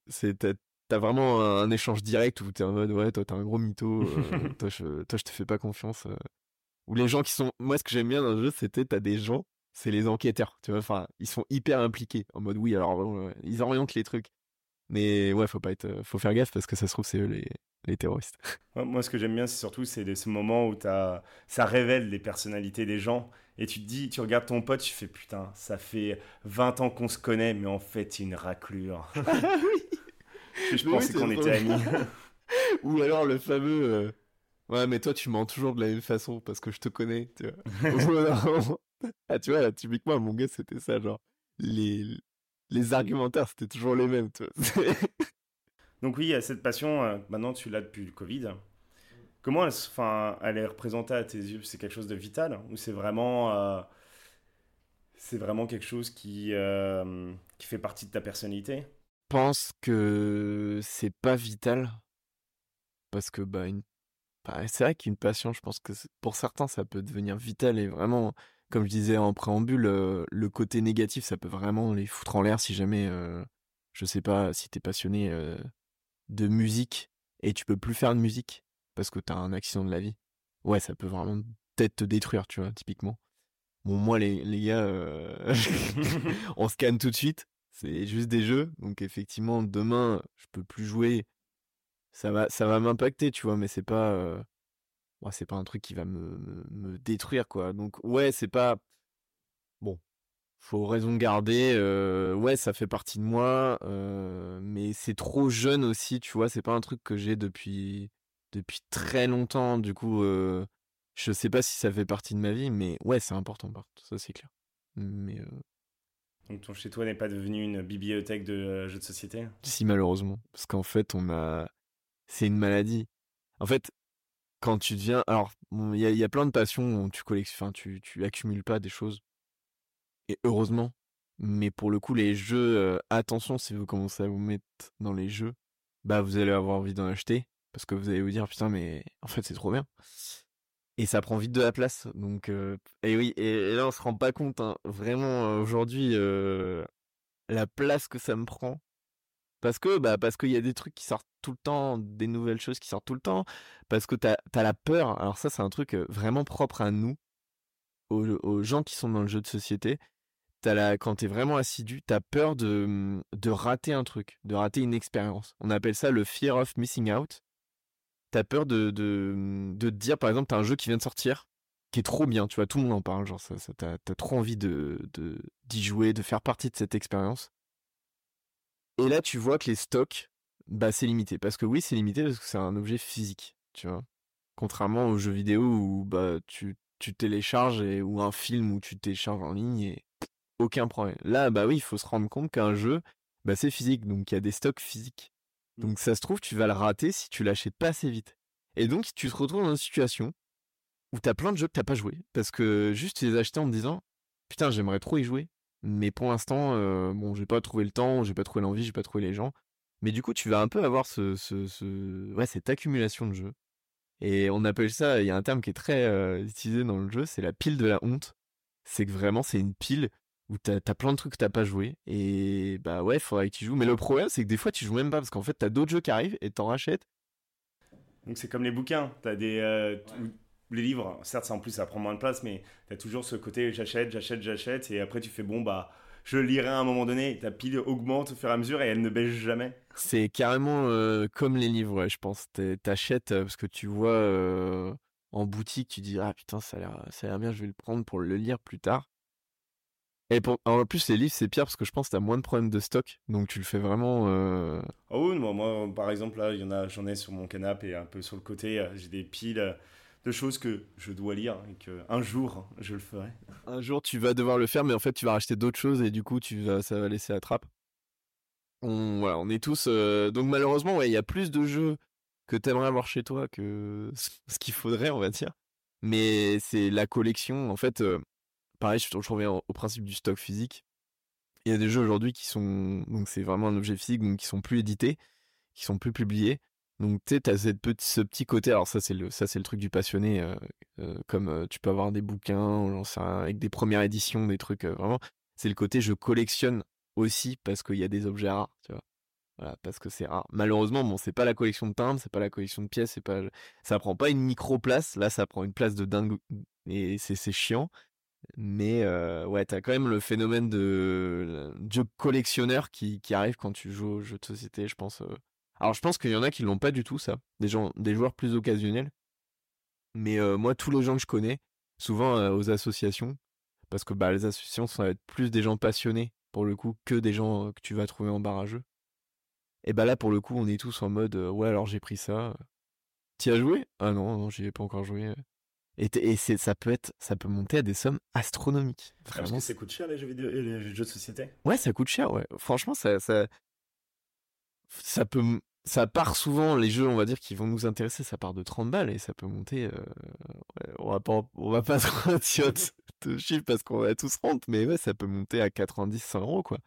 c'est, t'as, vraiment un, échange direct où t'es en mode, ouais, toi, t'es un gros mytho, euh, toi, je, toi, je te fais pas confiance. Euh. Ou les gens qui sont, moi, ce que j'aime bien dans le jeu, c'était, t'as des gens, c'est les enquêteurs, tu vois, enfin, ils sont hyper impliqués, en mode, oui, alors, ils orientent les trucs. Mais ouais, faut pas être, faut faire gaffe parce que ça se trouve, c'est eux les, les terroristes. Moi, ce que j'aime bien, c'est surtout c'est ce moment où as, ça révèle les personnalités des gens. Et tu te dis, tu regardes ton pote, tu fais putain, ça fait 20 ans qu'on se connaît, mais en fait, une raclure. Ah oui je pensais qu'on était amis. Ou alors le fameux. Euh, ouais, mais toi, tu mens toujours de la même façon parce que je te connais, tu vois. ah, tu vois, là, typiquement, mon gars, c'était ça, genre. Les, les argumentaires, c'était toujours les mêmes, tu vois. Donc oui, cette passion, euh, maintenant tu l'as depuis le Covid. Comment elle, est représentée à tes yeux C'est quelque chose de vital ou c'est vraiment, euh, vraiment quelque chose qui, euh, qui fait partie de ta personnalité? Je pense que c'est pas vital parce que bah, bah, c'est vrai qu'une passion, je pense que pour certains ça peut devenir vital et vraiment, comme je disais en préambule, le côté négatif ça peut vraiment les foutre en l'air si jamais, je sais pas, si t'es passionné de musique et tu peux plus faire de musique parce que t'as un accident de la vie, ouais, ça peut vraiment peut-être te détruire, tu vois, typiquement. Bon, moi, les, les gars, euh, on scanne tout de suite. C'est juste des jeux. Donc, effectivement, demain, je peux plus jouer. Ça va, ça va m'impacter, tu vois, mais c'est pas, euh... c'est pas un truc qui va me, me détruire, quoi. Donc, ouais, c'est pas, bon, faut raison garder. Euh, ouais, ça fait partie de moi, mais c'est trop jeune aussi, tu vois. C'est pas un truc que j'ai depuis depuis très longtemps. Du coup, euh, je sais pas si ça fait partie de ma vie, mais ouais, c'est important, par ça c'est clair. Mais donc ton chez toi n'est pas devenu une bibliothèque de jeux de société? Si malheureusement, parce qu'en fait, on a, c'est une maladie. En fait, quand tu deviens, alors il y, y, a plein de passions où tu collectionnes, enfin, tu tu accumules pas des choses et heureusement. Mais pour le coup, les jeux, attention, si vous commencez à vous mettre dans les jeux, bah vous allez avoir envie d'en acheter parce que vous allez vous dire putain, mais en fait c'est trop bien. Et ça prend vite de la place. Donc, et oui, et, là on se rend pas compte, hein, vraiment aujourd'hui, la place que ça me prend. Parce que, bah, parce qu'il y a des trucs qui sortent tout le temps, des nouvelles choses qui sortent tout le temps, parce que t'as as la peur. Alors ça, c'est un truc vraiment propre à nous, aux, gens qui sont dans le jeu de société quand la, quand t'es vraiment assidu, t'as peur de, de rater un truc, de rater une expérience. On appelle ça le fear of missing out. T'as peur de, te dire, par exemple, t'as un jeu qui vient de sortir, qui est trop bien, tu vois, tout le monde en parle, genre ça, ça t'as, trop envie de, de, d'y jouer, de faire partie de cette expérience. Et là, tu vois que les stocks, bah c'est limité. Parce que oui, c'est limité parce que c'est un objet physique, tu vois. Contrairement aux jeux vidéo où bah tu, tu télécharges et, ou un film où tu télécharges en ligne et aucun problème. Là, bah oui, il faut se rendre compte qu'un jeu, bah c'est physique, donc il y a des stocks physiques. Donc ça se trouve, tu vas le rater si tu l'achètes pas assez vite. Et donc tu te retrouves dans une situation où t'as plein de jeux que t'as pas joué parce que juste tu les as achetés en te disant putain j'aimerais trop y jouer, mais pour l'instant euh, bon j'ai pas trouvé le temps, j'ai pas trouvé l'envie, j'ai pas trouvé les gens. Mais du coup tu vas un peu avoir ce, ce, cette accumulation de jeux. Et on appelle ça, il y a un terme qui est très euh, utilisé dans le jeu, c'est la pile de la honte. C'est que vraiment c'est une pile où t'as as plein de trucs que t'as pas joué et bah ouais faudrait que tu joues. Mais le problème c'est que des fois tu joues même pas parce qu'en fait t'as d'autres jeux qui arrivent et t'en rachètes. Donc c'est comme les bouquins. T'as des euh, les livres. Certes ça en plus ça prend moins de place mais t'as toujours ce côté j'achète j'achète j'achète et après tu fais bon bah je lirai à un moment donné. Ta pile augmente au fur et à mesure et elle ne baisse jamais. C'est carrément euh, comme les livres ouais, je pense. T'achètes euh, parce que tu vois en boutique tu dis ah putain ça a l'air ça a l'air bien je vais le prendre pour le lire plus tard et en plus, les livres, c'est pire parce que je pense que tu as moins de problèmes de stock. Donc, tu le fais vraiment. Euh... Oh oui, moi, moi, par exemple, là, il y en a, j'en ai sur mon canapé et un peu sur le côté. Euh, j'ai des piles euh, de choses que je dois lire et que un jour, je le ferai. Un jour, tu vas devoir le faire, mais en fait, tu vas racheter d'autres choses et du coup, tu vas, ça va laisser la trappe. On, voilà, on est tous. Euh, donc, malheureusement, ouais, il y a plus de jeux que tu aimerais avoir chez toi que ce qu'il faudrait, on va dire. Mais c'est la collection. En fait, pareil, je, reviens au, principe du stock physique. Il y a des jeux aujourd'hui qui sont, donc c'est vraiment un objet physique, donc qui sont plus édités, qui sont plus publiés. Donc tu sais, t'as cette petit, ce petit côté. Alors ça c'est le, ça c'est le truc du passionné, euh, euh, comme euh, tu peux avoir des bouquins, avec des premières éditions, des trucs vraiment. C'est le côté je collectionne aussi parce qu'il y a des objets rares, tu vois. Voilà, parce que c'est rare. Malheureusement, bon, c'est pas la collection de timbres, c'est pas la collection de pièces, c'est pas, ça prend pas une micro place. Là, ça prend une place de dingue et c'est chiant. Mais euh, ouais, t'as quand même le phénomène de collectionneur qui, arrive quand tu joues aux jeux de société, je pense. Euh. Alors je pense qu'il y en a qui l'ont pas du tout ça, des gens, des joueurs plus occasionnels. Mais euh, moi, tous les gens que je connais, souvent aux associations, parce que bah les associations ça va être plus des gens passionnés pour le coup que des gens que tu vas trouver en bar à jeu. Et bah là pour le coup, on est tous en mode ouais alors j'ai pris ça. T'y as joué? Ah non, non, j'y ai pas encore joué. Et, et c'est, ça peut être, ça peut monter à des sommes astronomiques. Ah, Vraiment. parce que ça coûte cher les jeux vidéo, les jeux de société? Ouais, ça coûte cher. Ouais. Franchement, ça, ça, ça peut, ça part souvent les jeux, on va dire, qui vont nous intéresser, ça part de 30 balles et ça peut monter. Euh, ouais, on va pas, on va pas trop de chiffres parce qu'on va tous rentrer, mais ouais, ça peut monter à 90, 100 euros quoi.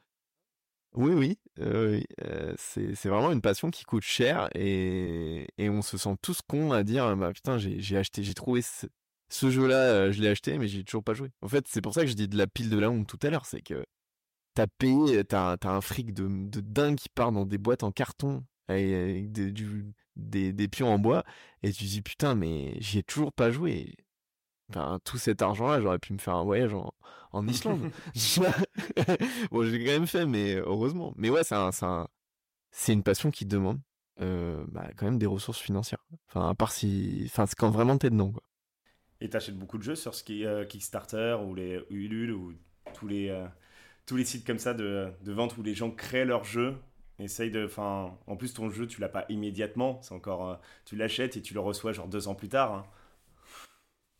Oui, oui, euh, euh, c'est vraiment une passion qui coûte cher et, et on se sent tous cons à dire bah putain j'ai acheté j'ai trouvé ce, jeu-là euh, je l'ai acheté mais j'ai toujours pas joué. En fait c'est pour ça que je dis de la pile de la honte tout à l'heure c'est que t'as payé t'as un fric de de dingue qui part dans des boîtes en carton avec, des, des pions en bois et tu dis putain mais j'y ai toujours pas joué Enfin, tout cet argent-là, j'aurais pu me faire un voyage en, en Islande. bon, j'ai quand même fait, mais heureusement. Mais ouais, c'est un, c'est une passion qui demande euh, bah, quand même des ressources financières. Enfin, à part si, enfin, c'est quand vraiment t'es dedans, quoi. Et t'achètes beaucoup de jeux sur ce qui euh, Kickstarter ou les Ulule ou tous les euh, tous les sites comme ça de, de vente où les gens créent leurs jeux essaye de enfin en plus ton jeu tu l'as pas immédiatement c'est encore tu l'achètes et tu le reçois genre deux ans plus tard hein.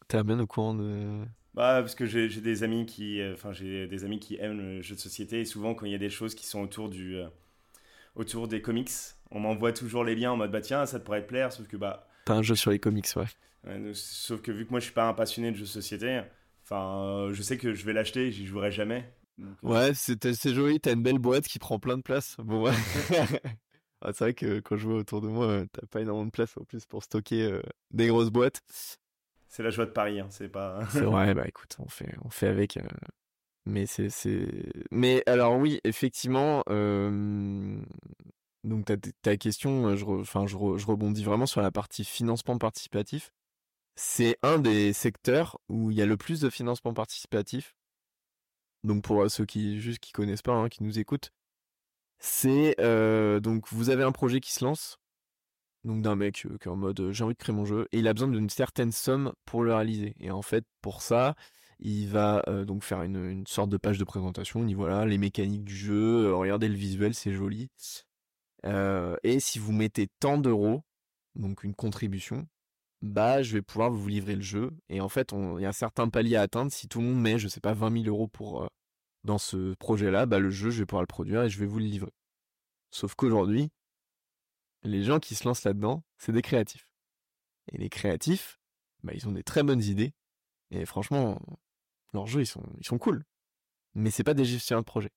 T'es bien au courant de. Bah, parce que j'ai des amis qui, euh, j'ai des amis qui aiment le jeu de société et souvent quand il y a des choses qui sont autour du, euh, autour des comics, on m'envoie toujours les liens en mode bah tiens ça te pourrait te plaire, sauf que bah. T'as un jeu sur les comics, ouais. sauf que vu que moi je suis pas un passionné de jeux de société, enfin, euh, je sais que je vais l'acheter, j'y jouerai jamais. ouais, c'est joli, t'as une belle boîte qui prend plein de place. Bon ouais. Ah, c'est vrai que quand je vois autour de moi, t'as pas énormément de place en plus pour stocker des grosses boîtes. C'est la joie de Paris, hein, c'est pas. c'est vrai, bah écoute, on fait, on fait avec. Euh, mais c'est, c'est. Mais alors oui, effectivement. Euh... Donc ta, ta question, euh, je, enfin, je, je rebondis vraiment sur la partie financement participatif. C'est un des secteurs où il y a le plus de financement participatif. Donc pour euh, ceux qui juste qui connaissent pas, hein, qui nous écoutent, c'est euh, donc vous avez un projet qui se lance, donc d'un mec qui est en mode j'ai envie de créer mon jeu et il a besoin d'une certaine somme pour le réaliser. Et en fait, pour ça, il va donc faire une, sorte de page de présentation. Il dit voilà les mécaniques du jeu, regardez le visuel, c'est joli. et si vous mettez tant d'euros, donc une contribution, bah je vais pouvoir vous livrer le jeu. Et en fait, il y a un certain palier à atteindre. Si tout le monde met, je sais pas, 20 000 euros pour dans ce projet-là, bah le jeu, je vais pouvoir le produire et je vais vous le livrer. Sauf qu'aujourd'hui, les gens qui se lancent là-dedans, c'est des créatifs. Et les créatifs, bah, ils ont des très bonnes idées. Et franchement, leurs jeux, ils sont, ils sont cool. Mais c'est pas des gestionnaires de projet.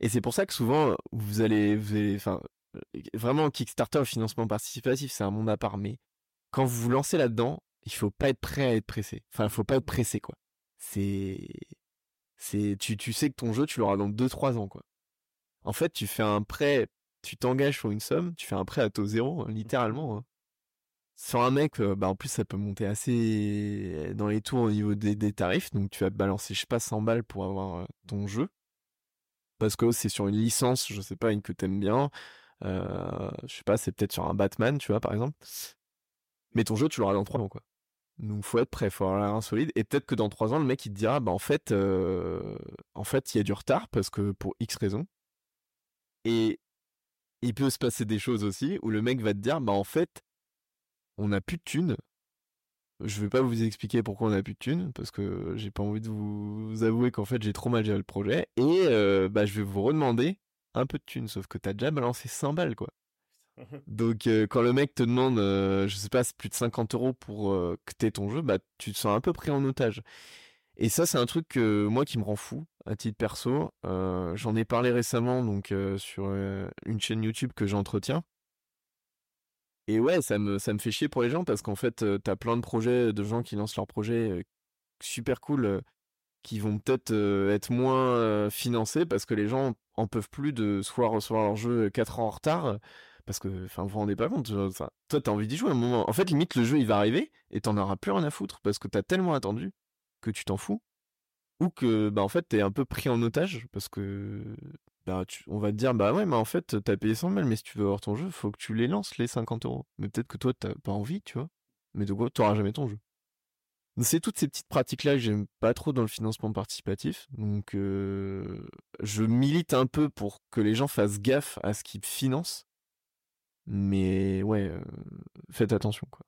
Et c'est pour ça que souvent, vous allez, enfin, vraiment, Kickstarter, financement participatif, c'est un monde à part. Mais quand vous vous lancez là-dedans, il faut pas être prêt à être pressé. Enfin, il faut pas être pressé, quoi. C'est, c'est, tu, tu sais que ton jeu, tu l'auras dans 2-3 ans, quoi. En fait, tu fais un prêt tu t'engages sur une somme, tu fais un prêt à taux zéro, hein, littéralement. Hein. Sur un mec, euh, bah en plus ça peut monter assez dans les tours au niveau des, tarifs, donc tu vas balancer je sais pas 100 balles pour avoir euh, ton jeu. Parce que c'est sur une licence, je sais pas, une que t'aimes bien. Euh, je sais pas, c'est peut-être sur un Batman, tu vois, par exemple. Mais ton jeu, tu l'auras dans 3 ans, quoi. Donc faut être prêt, faut avoir l'air insolide. Et peut-être que dans 3 ans, le mec il te dira, bah en fait, en fait, il y a du retard parce que pour X raisons. Et il peut se passer des choses aussi où le mec va te dire bah en fait on n'a plus de thunes. Je vais pas vous expliquer pourquoi on n'a plus de thunes parce que j'ai pas envie de vous, avouer qu'en fait j'ai trop mal géré le projet et euh, bah je vais vous redemander un peu de thunes sauf que t'as déjà balancé 100 balles quoi. Donc euh, quand le mec te demande euh, je sais pas plus de 50 euros pour que t'aies ton jeu bah tu te sens un peu pris en otage et ça, c'est un truc que moi qui me rend fou à titre perso. J'en ai parlé récemment sur une chaîne YouTube que j'entretiens. Et ouais, ça me ça me fait chier pour les gens parce qu'en fait, t'as plein de projets de gens qui lancent leurs projets super cool qui vont peut-être être moins financés parce que les gens en peuvent plus de soit recevoir leur jeu 4 ans en retard parce que enfin vous vous rendez pas compte ça. toi t'as envie d'y jouer à un moment en fait limite le jeu il va arriver et t'en auras plus rien à foutre parce que t'as tellement attendu que tu t'en fous ou que bah en fait t'es un peu pris en otage parce que bah on va te dire bah ouais mais en fait t'as payé 100 balles mais si tu veux avoir ton jeu faut que tu les lances les 50 euros. Mais peut-être que toi t'as pas envie tu vois. Mais de quoi t'auras jamais ton jeu. C'est toutes ces petites pratiques là que j'aime pas trop dans le financement participatif. Donc je milite un peu pour que les gens fassent gaffe à ce qu'ils financent. Mais ouais faites attention quoi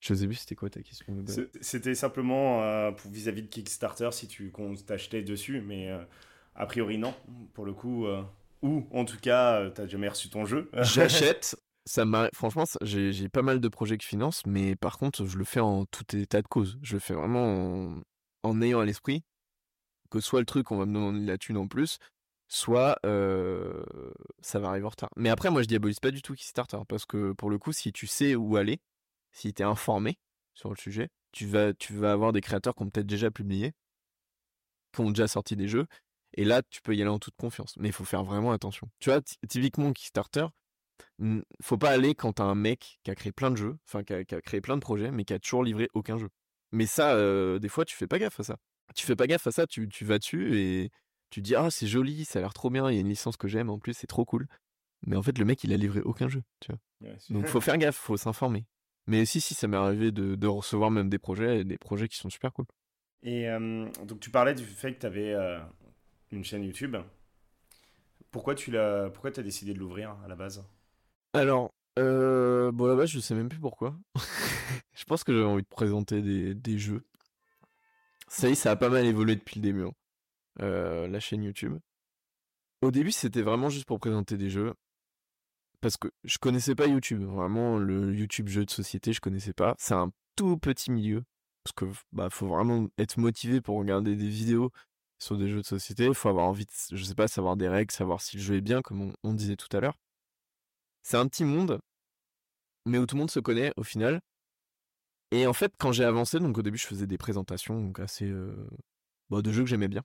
je sais plus c'était quoi ta question. C'était simplement euh, pour vis-à-vis de Kickstarter si tu comptes t'acheter dessus, mais euh, a priori non, pour le coup. Euh, ou en tout cas, t'as jamais reçu ton jeu. J'achète. Ça m'a franchement, j'ai pas mal de projets que je finance, mais par contre, je le fais en tout état de cause. Je le fais vraiment en, ayant à l'esprit que soit le truc, on va me demander de la thune en plus, soit ça va arriver en retard. Mais après, moi, je diabolise pas du tout Kickstarter parce que pour le coup, si tu sais où aller, si tu es informé sur le sujet, tu vas, tu vas avoir des créateurs qui ont peut-être déjà publié, qui ont déjà sorti des jeux, et là, tu peux y aller en toute confiance. Mais il faut faire vraiment attention. Tu vois, typiquement Kickstarter, faut pas aller quand t'as un mec qui a créé plein de jeux, enfin qui a, créé plein de projets, mais qui a toujours livré aucun jeu. Mais ça, euh, des fois, tu fais pas gaffe à ça. Tu fais pas gaffe à ça, tu, tu vas dessus et tu dis ah c'est joli, ça a l'air trop bien, il y a une licence que j'aime en plus, c'est trop cool. Mais en fait, le mec, il a livré aucun jeu, tu vois. Donc faut faire gaffe, faut s'informer. Mais si, si, ça m'est arrivé de, recevoir même des projets, des projets qui sont super cool. Et euh, donc tu parlais du fait que tu avais euh, une chaîne YouTube. Pourquoi tu l'as, pourquoi as décidé de l'ouvrir à la base? Alors, euh, bon, à la base, je sais même plus pourquoi. je pense que j'avais envie de présenter des, des, jeux. Ça y est, ça a pas mal évolué depuis le début. Hein. la chaîne YouTube. Au début, c'était vraiment juste pour présenter des jeux parce que je connaissais pas YouTube. Vraiment, le YouTube jeu de société, je connaissais pas. C'est un tout petit milieu. Parce que bah faut vraiment être motivé pour regarder des vidéos sur des jeux de société. Faut avoir envie de, je sais pas, savoir des règles, savoir si le jeu est bien, comme on, disait tout à l'heure. C'est un petit monde, mais où tout le monde se connaît au final. Et en fait, quand j'ai avancé, donc au début, je faisais des présentations donc assez euh, bah, de jeux que j'aimais bien.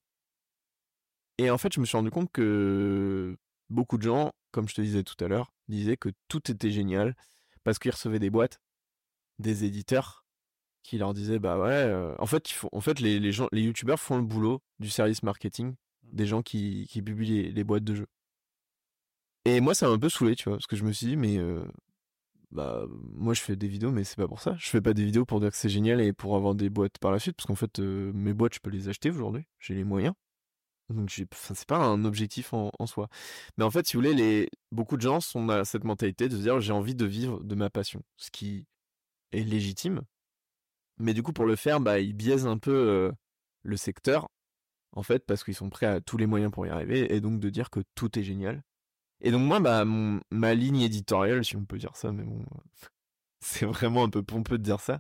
Et en fait, je me suis rendu compte que beaucoup de gens, comme je te disais tout à l'heure, disaient que tout était génial parce qu'ils recevaient des boîtes, des éditeurs qui leur disaient bah ouais, euh, en fait, en fait les, gens, les youtubeurs font le boulot du service marketing mmh. des gens qui, publient les, boîtes de jeux. Et moi, ça m'a un peu saoulé, tu vois, parce que je me suis dit mais euh, bah moi je fais des vidéos mais c'est pas pour ça. Je fais pas des vidéos pour dire que c'est génial et pour avoir des boîtes par la suite parce qu'en fait mes boîtes je peux les acheter aujourd'hui, j'ai les moyens. Donc c'est pas un objectif en, soi. Mais en fait, si vous voulez, les, beaucoup de gens sont à cette mentalité de se dire j'ai envie de vivre de ma passion, ce qui est légitime. Mais du coup, pour le faire, bah, ils biaisent un peu le secteur, en fait, parce qu'ils sont prêts à tous les moyens pour y arriver, et donc de dire que tout est génial. Et donc moi, bah, ma ligne éditoriale, si on peut dire ça, mais bon, c'est vraiment un peu pompeux de dire ça,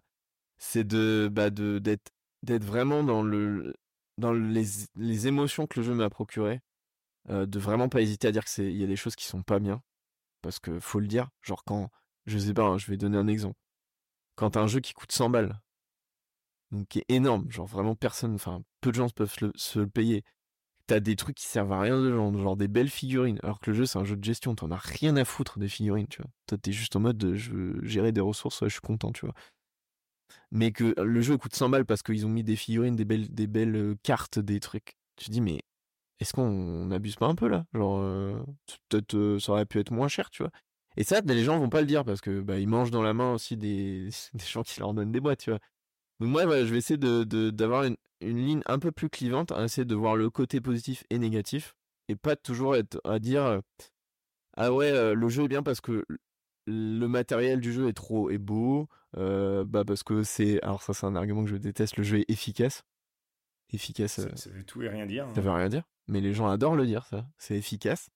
c'est de, bah, de, d'être, d'être vraiment dans le, dans les, émotions que le jeu m'a procuré, euh, de vraiment pas hésiter à dire que c'est, il y a des choses qui sont pas bien, parce que faut le dire, genre quand, je sais pas, hein, je vais donner un exemple, quand un jeu qui coûte 100 balles, donc qui est énorme, genre vraiment personne, enfin peu de gens peuvent se le payer, t'as des trucs qui servent à rien de genre, genre des belles figurines, alors que le jeu c'est un jeu de gestion, t'en as rien à foutre des figurines, tu vois. Toi t'es juste en mode de, je veux gérer des ressources, je suis content, tu vois mais que le jeu coûte 100 balles parce qu'ils ont mis des figurines, des belles, des belles euh, cartes, des trucs. Tu te dis, mais est-ce qu'on abuse pas un peu là? Genre, euh, peut-être euh, ça aurait pu être moins cher, tu vois? Et ça, les gens vont pas le dire parce que bah, ils mangent dans la main aussi des, des gens qui leur donnent des boîtes, tu vois? Donc moi, je vais essayer de, d'avoir une, une, ligne un peu plus clivante, à essayer de voir le côté positif et négatif, et pas toujours être à dire ah ouais, le jeu est bien parce que le matériel du jeu est trop est beau, euh, bah parce que c'est alors ça c'est un argument que je déteste, le jeu est efficace. Efficace. Ça, euh, veut tout et rien dire. Ça hein. veut rien dire, mais les gens adorent le dire ça, c'est efficace.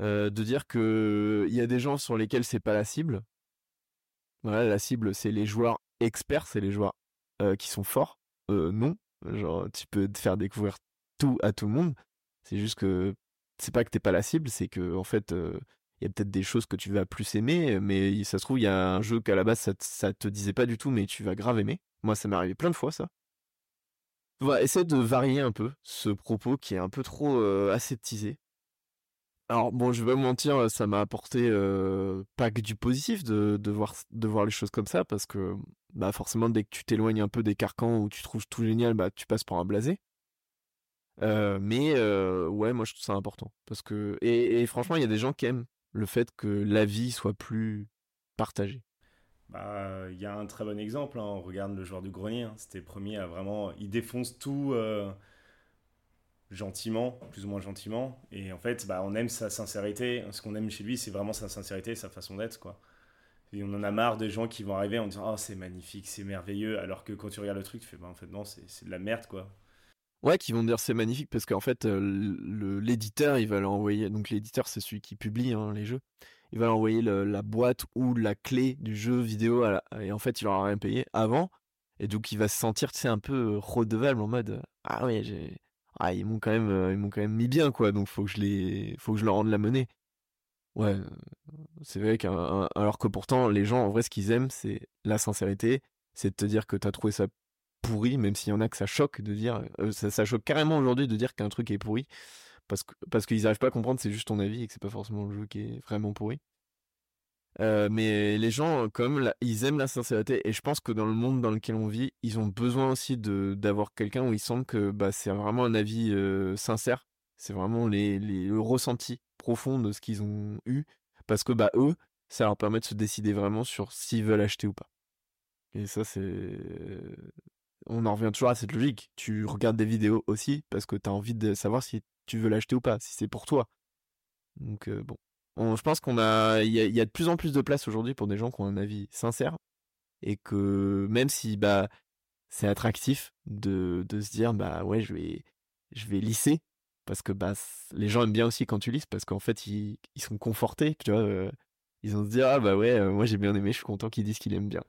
Euh, de dire que il y a des gens sur lesquels c'est pas la cible. Voilà, la cible c'est les joueurs experts, c'est les joueurs qui sont forts. non, genre tu peux te faire découvrir tout à tout le monde. C'est juste que c'est pas que t'es pas la cible, c'est que en fait il y a peut-être des choses que tu vas plus aimer, mais ça se trouve, il y a un jeu qu'à la base, ça, te disait pas du tout, mais tu vas grave aimer. Moi, ça m'est arrivé plein de fois, ça. Va essayer de varier un peu ce propos qui est un peu trop euh, aseptisé. Alors bon, je vais pas mentir, ça m'a apporté pas que du positif de, voir, de voir les choses comme ça, parce que bah forcément, dès que tu t'éloignes un peu des carcans où tu trouves tout génial, bah tu passes pour un blasé. Mais ouais, moi je trouve ça important parce que et franchement, il y a des gens qui aiment le fait que la vie soit plus partagée bah, il y a un très bon exemple. Hein. On regarde le joueur du grenier. Hein. C'était premier à vraiment. Il défonce tout euh, gentiment, plus ou moins gentiment. Et en fait, bah, on aime sa sincérité. Ce qu'on aime chez lui, c'est vraiment sa sincérité, sa façon d'être. quoi. Et on en a marre des gens qui vont arriver en disant Oh, c'est magnifique, c'est merveilleux. Alors que quand tu regardes le truc, tu fais bah, En fait, non, c'est de la merde, quoi. Ouais, qui vont dire c'est magnifique parce qu'en fait, l'éditeur, il va l'envoyer. Donc, l'éditeur, c'est celui qui publie hein, les jeux. Il va l'envoyer la boîte ou la clé du jeu vidéo et en fait, il aura rien payé avant. Et donc, il va se sentir, tu sais, un peu redevable en mode Ah ouais, j'ai. Ah, ils m'ont quand même, m'ont quand même mis bien, quoi. Donc, faut que je les, faut que je leur rende la monnaie. Ouais, c'est vrai qu'alors alors que pourtant, les gens, en vrai, ce qu'ils aiment, c'est la sincérité. C'est de te dire que t'as trouvé ça pourri, même s'il y en a que ça choque de dire, euh, ça, choque carrément aujourd'hui de dire qu'un truc est pourri, parce que parce qu'ils n'arrivent pas à comprendre c'est juste ton avis et que c'est pas forcément le jeu qui est vraiment pourri. Euh, mais les gens, comme ils aiment la sincérité et je pense que dans le monde dans lequel on vit, ils ont besoin aussi de d'avoir quelqu'un où ils sentent que bah, c'est vraiment un avis euh, sincère, c'est vraiment les, les, le ressenti profond de ce qu'ils ont eu, parce que bah eux, ça leur permet de se décider vraiment sur s'ils veulent acheter ou pas. Et ça, c'est on en revient toujours à cette logique. Tu regardes des vidéos aussi parce que tu as envie de savoir si tu veux l'acheter ou pas, si c'est pour toi. Donc euh, bon, je pense qu'on a, il y a, de plus en plus de place aujourd'hui pour des gens qui ont un avis sincère et que même si bah c'est attractif de, de se dire bah ouais je vais je vais lisser parce que bah les gens aiment bien aussi quand tu lises parce qu'en fait ils, ils sont confortés tu vois euh, ils vont se dire ah bah ouais euh, moi j'ai bien aimé je suis content qu'ils disent qu'il aime bien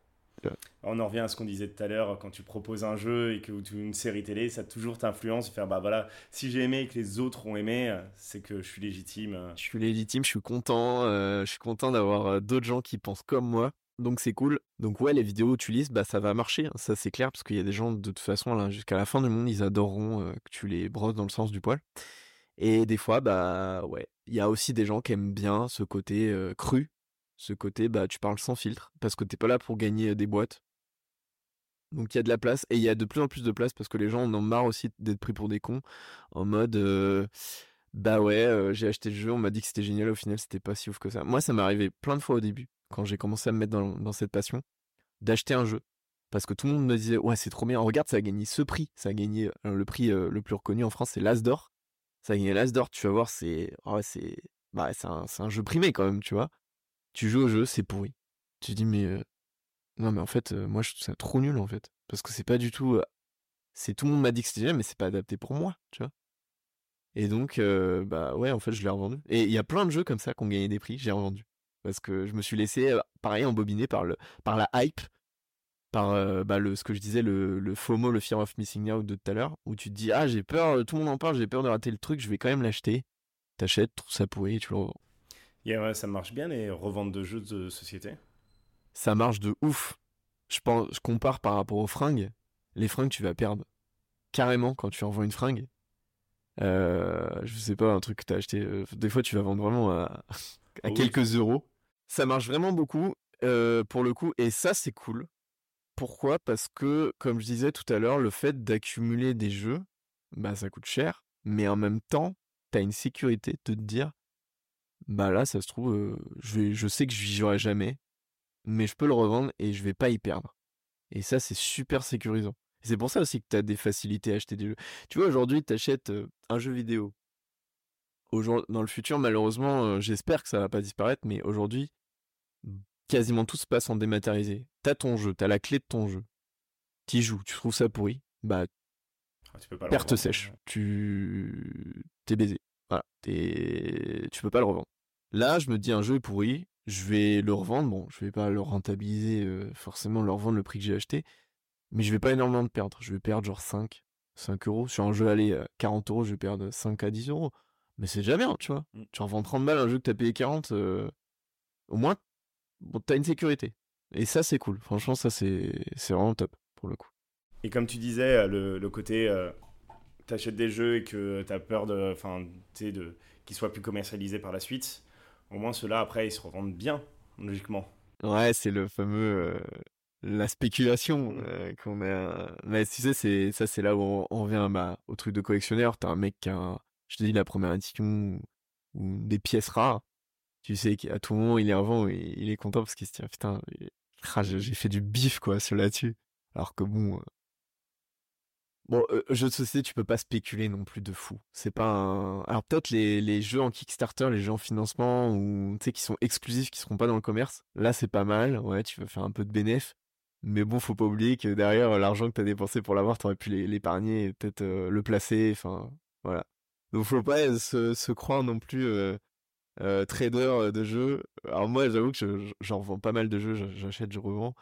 on en revient à ce qu'on disait tout à l'heure, quand tu proposes un jeu et que une série télé, ça toujours t'influence, faire bah voilà, si j'ai aimé et que les autres ont aimé, c'est que je suis légitime. Je suis légitime, je suis content, euh, je suis content d'avoir euh, d'autres gens qui pensent comme moi. Donc c'est cool. Donc ouais, les vidéos où tu lises, bah ça va marcher, hein. ça c'est clair, parce qu'il y a des gens de toute façon là jusqu'à la fin du monde, ils adoreront euh, que tu les brosses dans le sens du poil. Et des fois, bah ouais, il y a aussi des gens qui aiment bien ce côté cru ce côté, bah, tu parles sans filtre, parce que t'es pas là pour gagner des boîtes. Donc il y a de la place, et il y a de plus en plus de place, parce que les gens en ont marre aussi d'être pris pour des cons, en mode, bah ouais, j'ai acheté le jeu, on m'a dit que c'était génial, au final c'était pas si ouf que ça. Moi ça m'est arrivé plein de fois au début, quand j'ai commencé à me mettre dans, cette passion, d'acheter un jeu. Parce que tout le monde me disait, ouais, c'est trop bien, regarde, ça a gagné ce prix. Ça a gagné le prix le plus reconnu en France, c'est l'As d'or. Ça a gagné l'As d'or, tu vas voir, c'est ouais, c'est bah, c'est un, un, jeu primé quand même, tu vois. Tu joues au jeu, c'est pourri. Tu dis, mais non, mais en fait, moi, je trouve ça trop nul, en fait. Parce que c'est pas du tout. c'est tout le monde m'a dit que c'était bien, mais c'est pas adapté pour moi, tu vois? Et donc, bah ouais, en fait, je l'ai revendu. Et il y a plein de jeux comme ça qui ont gagné des prix, j'ai revendu. Parce que je me suis laissé, pareil, embobiner par, le, par la hype par bah, le, ce que je disais, le, le FOMO, le Fear of Missing Out de tout à l'heure, où tu te dis, ah, j'ai peur, tout le monde en parle, j'ai peur de rater le truc, je vais quand même l'acheter. T'achètes, trouves ça pourri tu le revends. Yeah, ça marche bien les reventes de jeux de société? Ça marche de ouf. Je, pense, je compare par rapport aux fringues. Les fringues, tu vas perdre carrément quand tu envoies une fringue. Euh, je sais pas, un truc que t'as acheté. Euh, des fois, tu vas vendre vraiment à, à quelques euros. Ça marche vraiment beaucoup euh, pour le coup. Et ça, c'est cool. Pourquoi? Parce que, comme je disais tout à l'heure, le fait d'accumuler des jeux, bah ça coûte cher, mais en même temps, t'as une sécurité de te dire, bah là, ça se trouve, je, vais, je sais que je jouerai jamais, mais je peux le revendre et je vais pas y perdre. Et ça, c'est super sécurisant. C'est pour ça aussi que tu as des facilités à acheter des jeux. Tu vois, aujourd'hui, tu achètes un jeu vidéo. Dans le futur, malheureusement, j'espère que ça va pas disparaître, mais aujourd'hui, quasiment tout se passe en dématérialisé. T'as ton jeu, t'as la clé de ton jeu. T'y joues, tu trouves ça pourri, bah ah, tu peux pas perte sèche. Tu t'es baisé. Voilà, t'es tu peux pas le revendre. Là, je me dis un jeu est pourri, je vais le revendre. Bon, je vais pas le rentabiliser euh, forcément le revendre le prix que j'ai acheté, mais je vais pas énormément de perdre. Je vais perdre genre 5 5 euros sur un jeu aller à 40 euros, je vais perdre 5 à 10 euros. Mais c'est déjà bien, tu vois. Mm. Tu revends 30 balles un jeu que t'as payé 40, euh, au moins bon, t'as une sécurité. Et ça, c'est cool. Franchement, ça, c'est vraiment top pour le coup. Et comme tu disais, euh, le, le côté, euh, t'achètes des jeux et que t'as peur de, enfin, de, qu'ils soient plus commercialisés par la suite. Au moins, ceux-là, après, ils se revendent bien, logiquement. Ouais, c'est le fameux, euh, la spéculation mmh. euh, qu'on a. Mais tu sais, c'est ça, c'est là où on, on revient bah, au truc de collectionneur. T'as un mec qui a, je te dis, la première édition ou des pièces rares tu sais qu'à tout moment il est avant et il est content parce qu'il se dit putain ah, j'ai fait du bif quoi sur là-dessus alors que bon euh, bon euh, jeu de société tu peux pas spéculer non plus de fou. C'est pas un alors peut-être les, les jeux en Kickstarter les jeux en financement ou tu sais qui sont exclusifs qui seront pas dans le commerce là c'est pas mal. Ouais tu vas faire un peu de bénéf. Mais bon faut pas oublier que derrière l'argent que t'as dépensé pour l'avoir t'aurais pu l'épargner et peut-être euh, le placer enfin voilà. Donc faut pas se, se croire non plus euh, trader euh, de jeux. Alors moi, j'avoue que j'en revends pas mal de jeux, j'achète, je revends,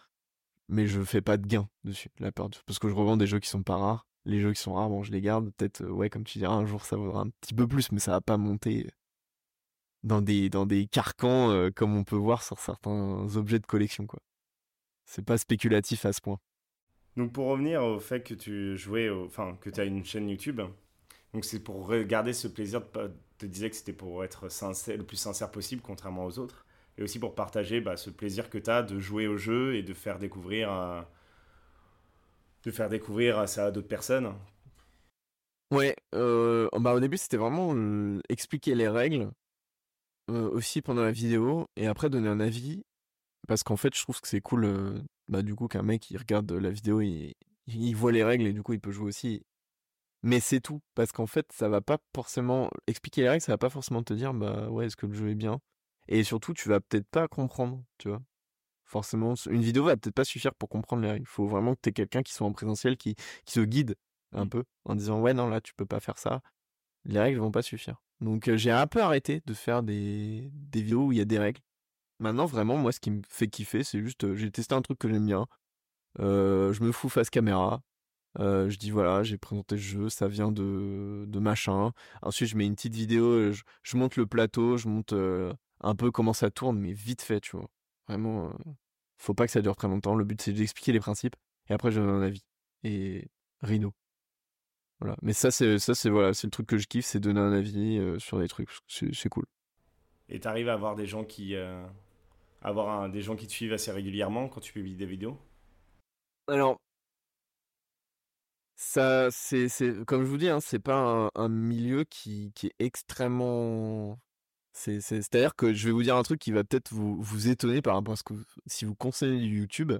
mais je fais pas de gain dessus, la peur parce que je revends des jeux qui sont pas rares. Les jeux qui sont rares, bon, je les garde. Peut-être, euh, ouais, comme tu diras, un jour ça vaudra un petit peu plus, mais ça va pas monter dans des dans des carcans comme on peut voir sur certains objets de collection, quoi. C'est pas spéculatif à ce point. Donc pour revenir au fait que tu jouais, enfin que tu as une chaîne YouTube, donc c'est pour regarder ce plaisir de, te disais que c'était pour être le plus sincère possible, contrairement aux autres. Et aussi pour partager bah, ce plaisir que tu as de jouer au jeu et de faire découvrir, euh, de faire découvrir ça à d'autres personnes. Ouais, euh, bah au début c'était vraiment euh, expliquer les règles aussi pendant la vidéo et après donner un avis parce qu'en fait je trouve que c'est cool bah du coup qu'un mec il regarde la vidéo il, il voit les règles et du coup il peut jouer aussi mais c'est tout, parce qu'en fait, ça va pas forcément expliquer les règles, ça va pas forcément te dire, bah ouais, est-ce que le jeu est bien? Et surtout, tu vas peut-être pas comprendre, tu vois? Forcément, une vidéo va peut-être pas suffire pour comprendre les règles. Il faut vraiment que tu aies quelqu'un qui soit en présentiel, qui, qui se guide un mmh. peu, en disant, ouais, non, là, tu peux pas faire ça. Les règles vont pas suffire. Donc, j'ai un peu arrêté de faire des, des vidéos où il y a des règles. Maintenant, vraiment, moi, ce qui me fait kiffer, c'est juste, j'ai testé un truc que j'aime bien. je me fous face caméra. Euh, je dis voilà, j'ai présenté le jeu, ça vient de, de machin. Ensuite, je mets une petite vidéo, je, monte le plateau, je monte euh, un peu comment ça tourne, mais vite fait, tu vois. Vraiment, faut pas que ça dure très longtemps. Le but, c'est d'expliquer les principes et après, je donne un avis. Et Rhino. Voilà. Mais ça, c'est ça, c'est voilà, c'est le truc que je kiffe, c'est donner un avis sur des trucs. C'est cool. Et t'arrives à avoir des gens qui, avoir des gens qui te suivent assez régulièrement quand tu publies des vidéos? Alors, ça, c'est, c'est, comme je vous dis, hein, c'est pas un, milieu qui, qui est extrêmement C'est, c'est, à dire que je vais vous dire un truc qui va peut-être vous, vous étonner par rapport à ce que si vous conseillez du YouTube.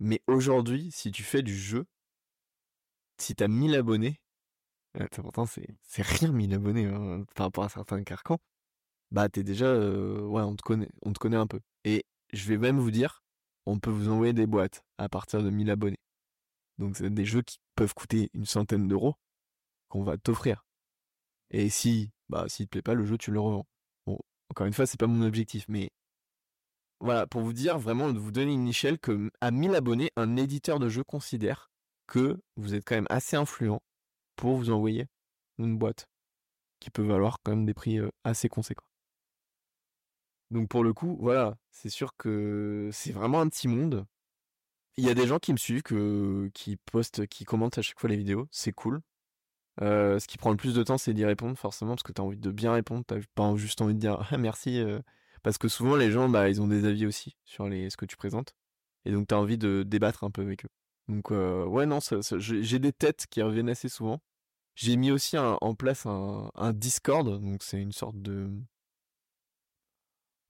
Mais aujourd'hui, si tu fais du jeu, si t'as 1000 abonnés, euh, pourtant c'est, c'est rien 1000 abonnés hein, par rapport à certains carcans, bah t'es déjà, ouais, on te connaît, on te connaît un peu. Et je vais même vous dire, on peut vous envoyer des boîtes à partir de 1000 abonnés. Donc c'est des jeux qui peuvent coûter une centaine d'euros qu'on va t'offrir. Et si, bah, s'il te plaît pas, le jeu, tu le revends. Encore une fois, c'est pas mon objectif, mais voilà, pour vous dire vraiment, de vous donner une échelle que à 1000 abonnés, un éditeur de jeu considère que vous êtes quand même assez influent pour vous envoyer une boîte qui peut valoir quand même des prix assez conséquents. Donc pour le coup, voilà, c'est sûr que c'est vraiment un petit monde. Il y a des gens qui me suivent, qui postent, qui commentent à chaque fois les vidéos, c'est cool. Euh, ce qui prend le plus de temps, c'est d'y répondre, forcément, parce que tu as envie de bien répondre, t'as pas juste envie de dire ah, merci, euh, parce que souvent les gens, bah, ils ont des avis aussi sur ce que tu présentes, et donc tu as envie de débattre un peu avec eux. Donc euh, ouais, non, j'ai des têtes qui reviennent assez souvent. J'ai mis aussi en place un, un Discord, donc c'est une sorte de...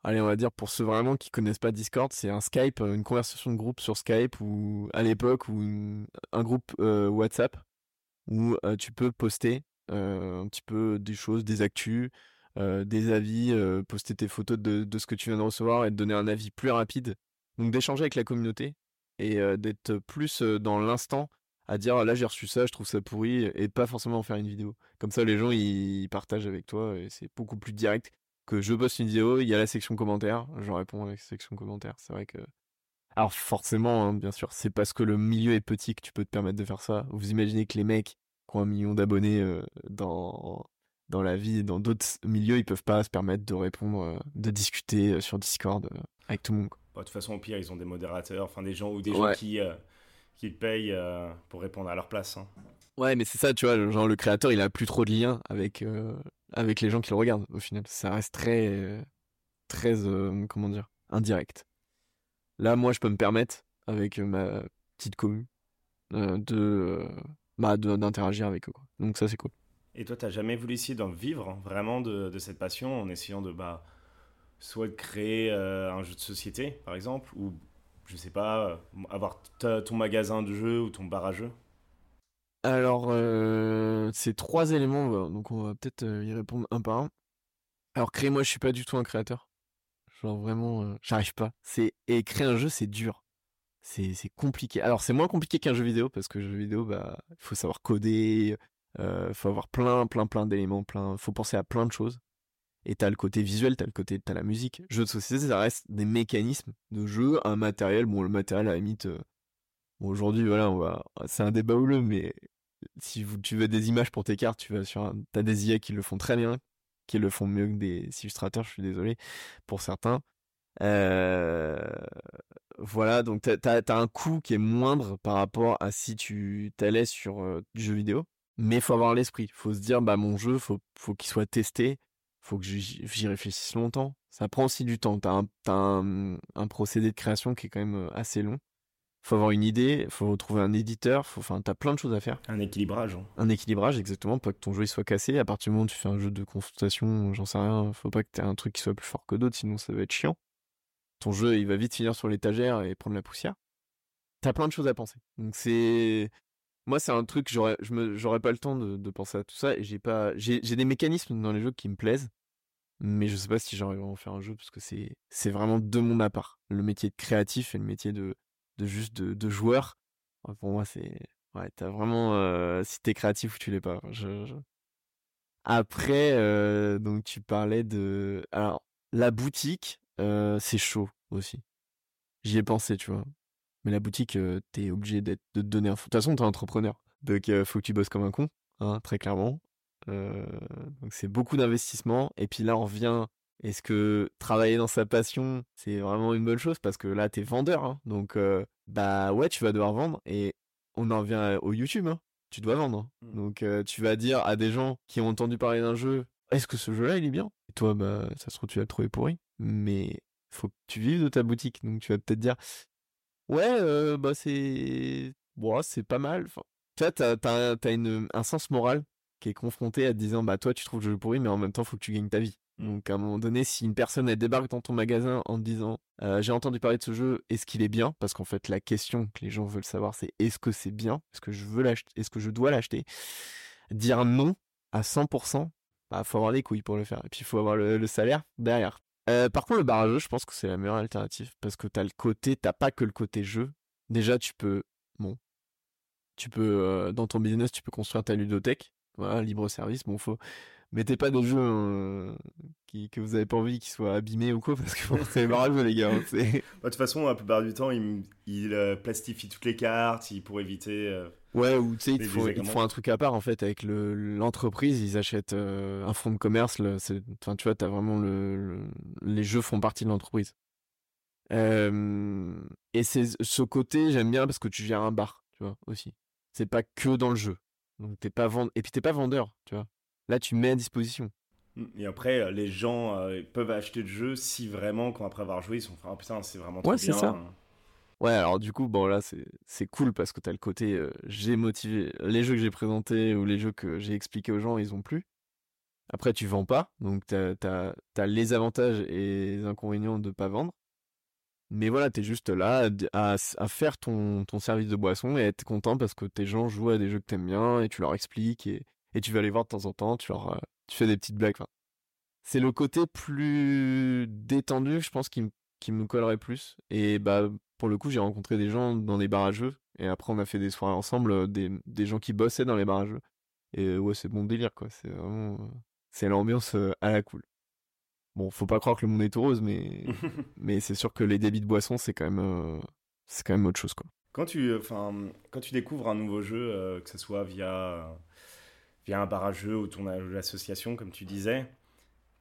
Allez, on va dire pour ceux vraiment qui connaissent pas Discord, c'est un Skype, une conversation de groupe sur Skype ou à l'époque ou un groupe WhatsApp où tu peux poster un petit peu des choses, des actus, des avis, poster tes photos de, ce que tu viens de recevoir et te donner un avis plus rapide. Donc d'échanger avec la communauté et d'être plus dans l'instant à dire là j'ai reçu ça, je trouve ça pourri et pas forcément en faire une vidéo. Comme ça les gens ils partagent avec toi et c'est beaucoup plus direct que je poste une vidéo, il y a la section commentaires, je réponds avec la section commentaires. C'est vrai que alors forcément, hein, bien sûr, c'est parce que le milieu est petit que tu peux te permettre de faire ça. Vous imaginez que les mecs qui ont un million d'abonnés euh, dans dans la vie, dans d'autres milieux, ils peuvent pas se permettre de répondre, euh, de discuter euh, sur Discord avec tout le monde. de toute façon, au pire, ils ont des modérateurs, enfin des gens ou des gens qui qui payent pour répondre à leur place. Hein. Ouais, mais c'est ça, tu vois, genre le créateur, il a plus trop de lien avec avec les gens qui le regardent. Au final, ça reste très très comment dire indirect. Là, moi, je peux me permettre, avec ma petite commune, euh, de bah, d'interagir avec eux. Donc ça, c'est cool. Et toi, t'as jamais voulu essayer d'en vivre hein, vraiment de, de, cette passion en essayant de bah, soit de créer euh, un jeu de société, par exemple, ou je sais pas, euh, avoir ton magasin de jeux ou ton bar à jeux? Alors, c'est trois éléments, donc on va peut-être y répondre un par un. Alors, créer, moi, je suis pas du tout un créateur. Genre vraiment, euh, j'arrive pas. C'est un jeu, c'est dur. C'est c'est compliqué. Alors c'est moins compliqué qu'un jeu vidéo parce que jeu vidéo, bah, il faut savoir coder, euh, faut avoir plein, plein, plein d'éléments, plein. Faut penser à plein de choses. Et t'as le côté visuel, t'as le côté, t'as la musique. Jeu de société, ça reste des mécanismes de jeu, un matériel. Bon, le matériel à la limite. Euh, bon, aujourd'hui, voilà. C'est un débat houleux, mais si tu veux des images pour tes cartes, tu vas sur un... T'as des IA qui le font très bien, qui le font mieux que des illustrateurs, je suis désolé pour certains. Euh, voilà, donc t'as as, un coût qui est moindre par rapport à si tu t'allais sur euh, du jeu vidéo, mais faut avoir l'esprit. Faut se dire, bah mon jeu, faut, faut qu'il soit testé, faut que j'y réfléchisse longtemps. Ça prend aussi du temps. T'as un, as un, procédé de création qui est quand même euh, assez long faut avoir une idée, faut trouver un éditeur, faut, enfin, t'as plein de choses à faire. Un équilibrage. Hein. Un équilibrage, exactement, pas que ton jeu soit cassé. À partir du moment où tu fais un jeu de consultation, j'en sais rien, faut pas que t'aies un truc qui soit plus fort que d'autres, sinon ça va être chiant. Ton jeu, il va vite finir sur l'étagère et prendre la poussière. T'as plein de choses à penser. Donc c'est, moi, c'est un truc, j'aurais, je me, j'aurais pas le temps de, penser à tout ça et j'ai pas, j'ai, des mécanismes dans les jeux qui me plaisent, mais je sais pas si j'arrive à en faire un jeu parce que c'est, c'est vraiment de mon à part. Le métier de créatif et le métier de, de juste de, de joueurs. Pour moi, c'est ouais, t'as vraiment euh, si t'es créatif ou tu l'es pas. Je, Après, euh, donc tu parlais de alors la boutique, euh, c'est chaud aussi. J'y ai pensé, tu vois. Mais la boutique, t'es obligé d'être de te donner un. De toute façon, t'es entrepreneur, donc faut que tu bosses comme un con, hein, très clairement. donc c'est beaucoup d'investissement. Et puis là, on revient est-ce que travailler dans sa passion, c'est vraiment une bonne chose? Parce que là, t'es vendeur, hein. donc bah ouais, tu vas devoir vendre. Et on en revient au YouTube, hein. tu dois vendre. Mmh. Donc tu vas dire à des gens qui ont entendu parler d'un jeu, est-ce que ce jeu-là, il est bien? Et toi, bah ça se trouve, tu vas le trouver pourri. Mais faut que tu vives de ta boutique, donc tu vas peut-être dire, ouais, bah c'est, bon, c'est pas mal. Enfin, tu vois, t'as, t'as, une, un sens moral qui est confronté à te disant, bah toi, tu trouves le jeu pourri, mais en même temps, faut que tu gagnes ta vie. Donc à un moment donné, si une personne débarque dans ton magasin en te disant euh, j'ai entendu parler de ce jeu, est-ce qu'il est bien? Parce qu'en fait la question que les gens veulent savoir c'est est-ce que c'est bien? Est-ce que je veux l'acheter? Est-ce que je dois l'acheter? Dire non à 100%, bah faut avoir les couilles pour le faire. Et puis il faut avoir le, salaire derrière. Euh, par contre le barrage, je pense que c'est la meilleure alternative parce que t'as le côté, t'as pas que le côté jeu. Déjà tu peux, bon, tu peux euh, dans ton business tu peux construire ta ludothèque, voilà libre service. Bon faut mettez pas de jeux hein, qui, que vous avez pas envie qu'ils soient abîmés ou quoi, parce que c'est barrage les gars. Hein, de toute façon, la plupart du temps, il, il euh, plastifie toutes les cartes pour éviter. Euh, ouais, ou tu sais, ils, font un truc à part en fait avec l'entreprise. ils achètent euh, un fonds de commerce. Enfin, tu vois, as vraiment le, les jeux font partie de l'entreprise. et c'est ce côté, j'aime bien parce que tu gères un bar, tu vois, aussi. C'est pas que dans le jeu. Donc t'es pas vend... et puis t'es pas vendeur, tu vois. Là, tu mets à disposition. Et après, euh, les gens euh, peuvent acheter le jeu si vraiment, quand après avoir joué, ils sont ah putain, c'est vraiment trop ouais, c'est ça. Ouais, alors du coup, bon là, c'est cool parce que t'as le côté euh, j'ai motivé. Les jeux que j'ai présentés ou les jeux que j'ai expliqués aux gens, ils ont plu. Après, tu vends pas, donc t'as as, les avantages et les inconvénients de pas vendre. Mais voilà, t'es juste là à, à, faire ton, ton service de boisson et être content parce que tes gens jouent à des jeux que t'aimes bien et tu leur expliques et, et tu vas les voir de temps en temps, tu, leur, euh, tu fais des petites blagues. c'est le côté plus détendu, je pense, qui, qui me collerait plus. Et bah, pour le coup, j'ai rencontré des gens dans des jeux. Et après, on a fait des soirées ensemble, euh, des, des gens qui bossaient dans les jeux. Et euh, ouais, c'est bon délire, quoi. C'est vraiment. C'est l'ambiance à la cool. Bon, faut pas croire que le monde est heureuse, mais, mais c'est sûr que les débits de boissons, c'est quand même, c'est quand même autre chose, quoi. Quand tu, enfin, quand tu découvres un nouveau jeu, que ce soit via via un barrageux ou ton association, comme tu disais.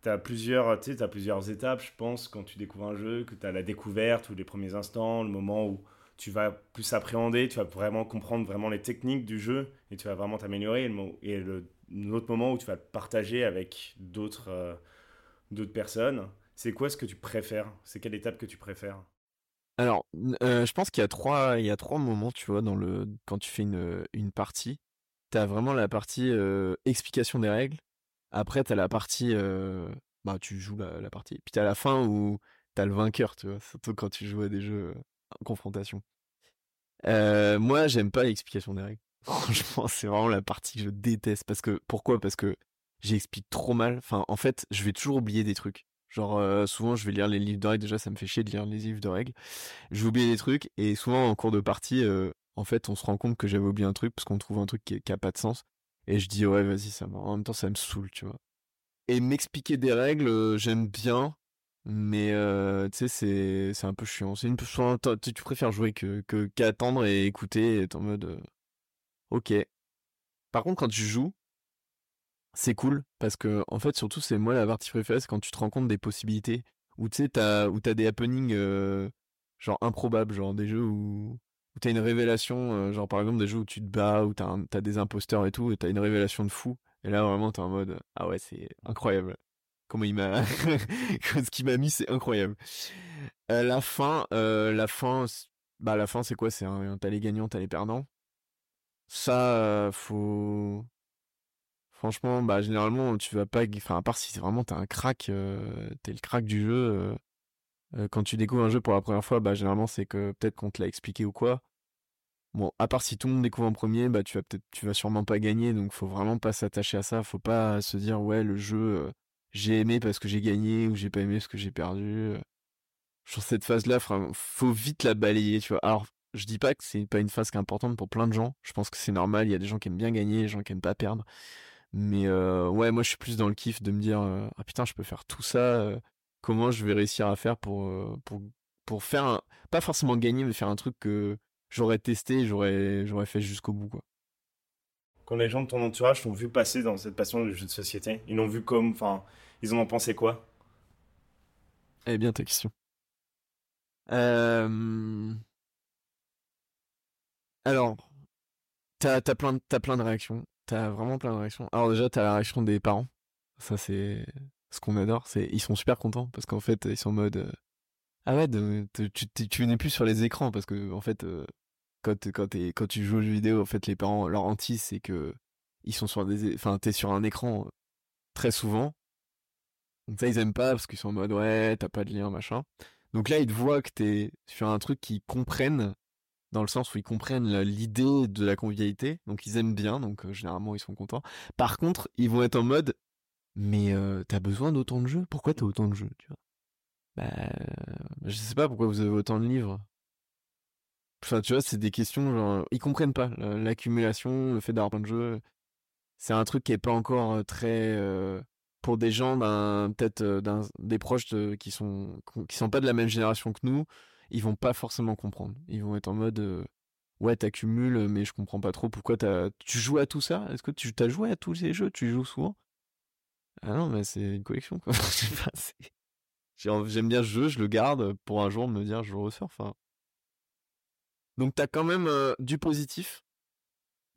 Tu as, plusieurs, plusieurs étapes, je pense, quand tu découvres un jeu, que tu as la découverte ou les premiers instants, le moment où tu vas plus appréhender, tu vas vraiment comprendre vraiment les techniques du jeu et tu vas vraiment t'améliorer. Et l'autre moment où tu vas partager avec d'autres euh, d'autres personnes. C'est quoi ce que tu préfères? C'est quelle étape que tu préfères? Alors, euh, je pense qu'il y a trois, il y a trois moments, tu vois, dans le quand tu fais une, une partie t'as vraiment la partie explication des règles. Après, t'as la partie. bah, tu joues la, partie. Puis t'as la fin où t'as le vainqueur, tu vois. Surtout quand tu joues à des jeux en confrontation. moi, j'aime pas l'explication des règles. Franchement, c'est vraiment la partie que je déteste. Parce que, pourquoi? Parce que j'explique trop mal. En fait, je vais toujours oublier des trucs. Genre, souvent, je vais lire les livres de règles. Déjà, ça me fait chier de lire les livres de règles. Je vais oublier des trucs. Et souvent, en cours de partie, en fait, on se rend compte que j'avais oublié un truc parce qu'on trouve un truc qui, qui, a pas de sens. Et je dis, ouais, vas-y, ça En même temps, ça me saoule, tu vois. Et m'expliquer des règles, euh, j'aime bien. Mais, euh, tu sais, c'est, un peu chiant. C'est une tu, préfères jouer que, que, qu'attendre et écouter et être en mode, euh, ok. Par contre, quand tu joues, c'est cool parce que, en fait, surtout, c'est moi la partie préférée, c'est quand tu te rends compte des possibilités. Ou tu sais, t'as, où t'as des happenings, genre improbables, genre des jeux où, où t'as une révélation, genre par exemple des jeux où tu te bats, où t'as, as des imposteurs et tout, et t'as une révélation de fou. Et là vraiment t'es en mode ah ouais c'est incroyable. Comment il m'a, ce qu'il m'a mis c'est incroyable. Euh, la fin, la fin, bah la fin c'est quoi? C'est t'as les gagnants, t'as les perdants. Ça faut, franchement bah généralement tu vas pas, enfin à part si c'est vraiment t'es un crack, t'es le crack du jeu euh, quand tu découvres un jeu pour la première fois, bah, généralement, c'est que peut-être qu'on te l'a expliqué ou quoi. Bon, à part si tout le monde découvre en premier, bah, tu vas vas sûrement pas gagner, donc faut vraiment pas s'attacher à ça. Faut pas se dire, ouais, le jeu, euh, j'ai aimé parce que j'ai gagné ou j'ai pas aimé parce que j'ai perdu. Sur cette phase-là, faut vite la balayer, tu vois. Alors, je dis pas que c'est pas une phase qui est importante pour plein de gens. Je pense que c'est normal. Il y a des gens qui aiment bien gagner, des gens qui aiment pas perdre. Mais euh, ouais, moi je suis plus dans le kiff de me dire ah putain, je peux faire tout ça comment je vais réussir à faire pour, euh, pour, pour faire un, pas forcément gagner, mais faire un truc que j'aurais testé, j'aurais, j'aurais fait jusqu'au bout, quoi. Quand les gens de ton entourage t'ont vu passer dans cette passion du jeu de société, ils l'ont vu comme, enfin, ils en ont pensé quoi? Eh bien, ta question. Euh... Alors, t'as as plein, as plein de réactions. T'as vraiment plein de réactions. Alors déjà, t'as la réaction des parents. Ça, c'est ce qu'on adore, c'est ils sont super contents parce qu'en fait ils sont en mode euh, ah ouais tu, tu, n'es plus sur les écrans parce que en fait euh, quand quand quand tu joues aux jeux vidéo en fait les parents leur hantise c'est que ils sont sur des enfin t'es sur un écran très souvent Donc ça, ils aiment pas parce qu'ils sont en mode ouais, t'as pas de lien, machin. Donc là, ils te voient que t'es sur un truc qu'ils comprennent, dans le sens où ils comprennent l'idée de la convivialité. Donc ils aiment bien, donc euh, généralement ils sont contents. Par contre, ils vont être en mode mais euh, t'as besoin d'autant de jeux? Pourquoi t'as autant de jeux tu vois? Bah, je sais pas pourquoi vous avez autant de livres. Enfin, tu vois, c'est des questions genre ils comprennent pas l'accumulation, le fait d'avoir plein de jeux. C'est un truc qui est pas encore euh, très pour des gens peut-être euh, des proches qui sont qui sont pas de la même génération que nous, ils vont pas forcément comprendre. Ils vont être en mode euh, ouais t'accumules mais je comprends pas trop pourquoi tu joues à tout ça? Est-ce que tu t'as joué à tous ces jeux? Tu joues souvent? Ah non mais c'est une collection quoi. J'aime bien ce jeu, je le garde pour un jour me dire je le resurfe. Hein. Donc t'as quand même euh, du positif,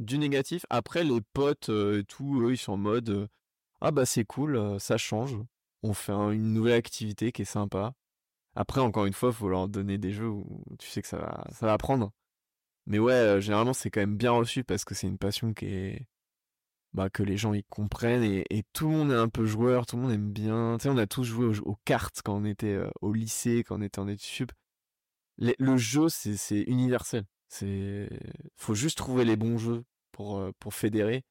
du négatif. Après les potes et tout, eux ils sont en mode ah bah c'est cool, ça change. On fait une nouvelle activité qui est sympa. Après, encore une fois, faut leur donner des jeux où tu sais que ça va, ça va prendre. Mais ouais, généralement, c'est quand même bien reçu parce que c'est une passion qui est, bah, que les gens y comprennent et, tout le monde est un peu joueur, tout le monde aime bien. Tu sais, on a tous joué aux, cartes quand on était au lycée, quand on était en études le jeu, c'est universel. C'est, faut juste trouver les bons jeux pour, pour fédérer.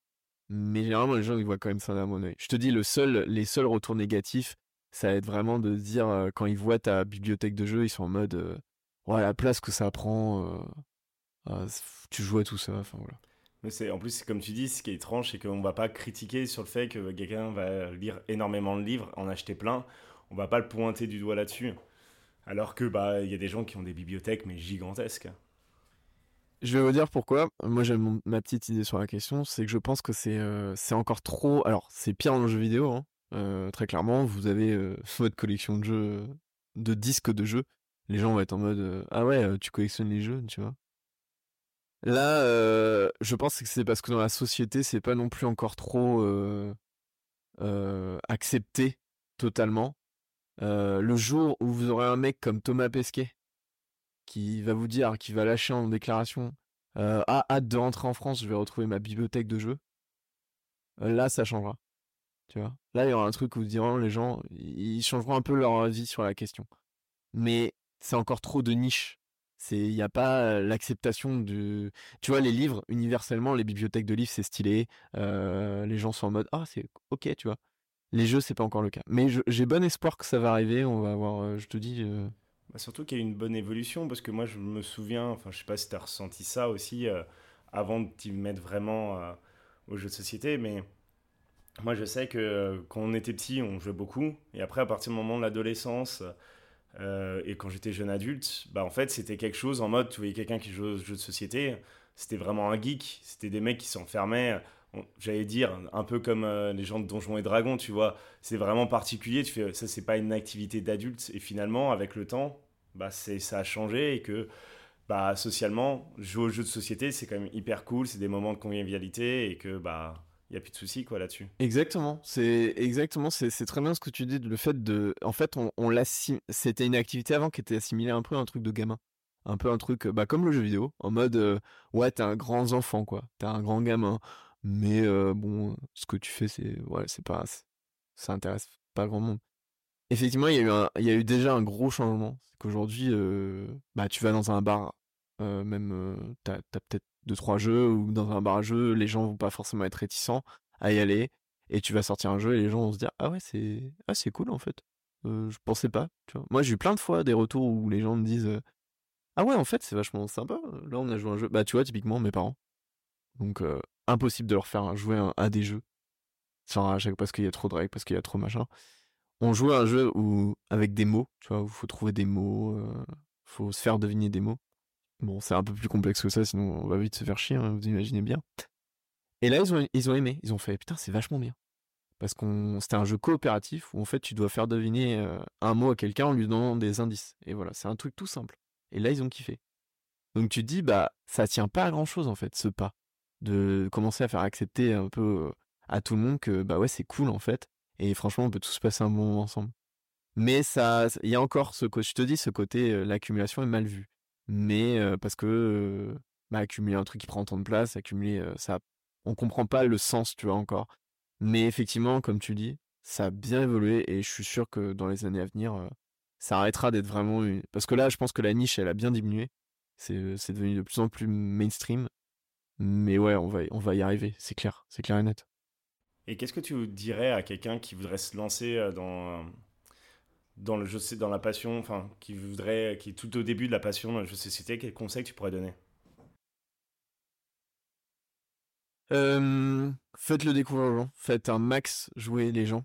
Mais généralement, les gens, ils voient quand même ça d'un mon oeil. Je te dis, le seul, les seuls retours négatifs, ça va être vraiment de dire, euh, quand ils voient ta bibliothèque de jeux, ils sont en mode, euh, ouais, la place que ça prend, euh, ah, tu joues à tout ça, enfin voilà. C'est, en plus, comme tu dis, ce qui est étrange, c'est qu'on va pas critiquer sur le fait que quelqu'un va lire énormément de livres, en acheter plein. On va pas le pointer du doigt là-dessus. Alors que, bah, il y a des gens qui ont des bibliothèques, mais gigantesques. Je vais vous dire pourquoi. Moi, j'ai ma petite idée sur la question. C'est que je pense que c'est euh, encore trop. Alors, c'est pire dans le jeu vidéo. Hein. Euh, très clairement, vous avez euh, votre collection de jeux, de disques de jeux. Les gens vont être en mode Ah ouais, tu collectionnes les jeux, tu vois. Là, je pense que c'est parce que dans la société, c'est pas non plus encore trop accepté totalement. le jour où vous aurez un mec comme Thomas Pesquet qui va vous dire, qui va lâcher en déclaration Ah, hâte de rentrer en France, je vais retrouver ma bibliothèque de jeux. Là, ça changera. Tu vois Là, il y aura un truc où diront les gens, ils changeront un peu leur avis sur la question. Mais c'est encore trop de niche. C'est, il n'y a pas l'acceptation du, tu vois, les livres, universellement, les bibliothèques de livres, c'est stylé. Les gens sont en mode, ah, c'est ok, tu vois. Les jeux, c'est pas encore le cas. Mais j'ai bon espoir que ça va arriver. On va avoir, je te dis, bah, surtout qu'il y a une bonne évolution, parce que moi je me souviens, enfin je sais pas si tu as ressenti ça aussi, avant de t'y mettre vraiment aux jeux de société, mais moi je sais que quand on était petit, on jouait beaucoup, et après à partir du moment de l'adolescence, et quand j'étais jeune adulte, bah en fait c'était quelque chose en mode, tu voyais quelqu'un qui jouait aux jeux de société, c'était vraiment un geek, c'était des mecs qui s'enfermaient j'allais dire, un peu comme les gens de Donjons et Dragons, tu vois. C'est vraiment particulier. Ça, c'est pas une activité d'adulte. Et finalement, avec le temps, bah, ça a changé et que, bah, socialement, jouer aux jeux de société, c'est quand même hyper cool. C'est des moments de convivialité et que, bah, il n'y a plus de soucis quoi là-dessus. Exactement, c'est exactement, c'est, très bien ce que tu dis, le fait de, en fait, on, on c'était une activité avant qui était assimilée un peu à un truc de gamin, un peu un truc, bah comme le jeu vidéo, en mode, euh, ouais, t'es un grand enfant quoi, t'es un grand gamin, mais bon, ce que tu fais, c'est ouais, c'est pas, ça intéresse pas grand monde. Effectivement, il y a eu il y a eu déjà un gros changement. C'est qu'aujourd'hui, bah tu vas dans un bar, même t'as as, peut-être deux trois jeux ou dans un bar à jeux, les gens vont pas forcément être réticents à y aller et tu vas sortir un jeu et les gens vont se dire ah ouais c'est ah cool en fait. je pensais pas. Moi j'ai eu plein de fois des retours où les gens me disent ah ouais en fait c'est vachement sympa. Là on a joué un jeu. Bah tu vois typiquement mes parents. Donc impossible de leur faire jouer à des jeux. Parce qu'il y a trop de règles, parce qu'il y a trop machin. On joue à un jeu où avec des mots, tu vois, où faut trouver des mots, euh, faut se faire deviner des mots. Bon, c'est un peu plus complexe que ça, sinon on va vite se faire chier, hein, vous imaginez bien. Et là, ils ont, ils ont aimé, ils ont fait, putain, c'est vachement bien. Parce qu'on, c'était un jeu coopératif où en fait tu dois faire deviner euh, un mot à quelqu'un en lui donnant des indices. Et voilà, c'est un truc tout simple. Et là, ils ont kiffé. Donc tu te dis, bah, ça tient pas à grand chose en fait, ce pas de commencer à faire accepter un peu à tout le monde que bah ouais c'est cool en fait et franchement on peut tous passer un bon moment ensemble mais ça il y a encore ce je te dis ce côté l'accumulation est mal vue mais parce que bah, accumuler un truc qui prend tant de place accumuler ça on comprend pas le sens tu vois encore mais effectivement comme tu dis ça a bien évolué et je suis sûr que dans les années à venir, ça arrêtera d'être vraiment une... Parce que là, je pense que la niche, elle a bien diminué. C'est devenu de plus en plus mainstream. Mais ouais, on va, on va y arriver, c'est clair, c'est clair et net. Et qu'est-ce que tu dirais à quelqu'un qui voudrait se lancer dans, dans le jeu, dans la passion, enfin, qui voudrait, qui est tout au début de la passion dans le jeu société, quel conseil tu pourrais donner? Faites-le découvrir aux gens, faites un max jouer les gens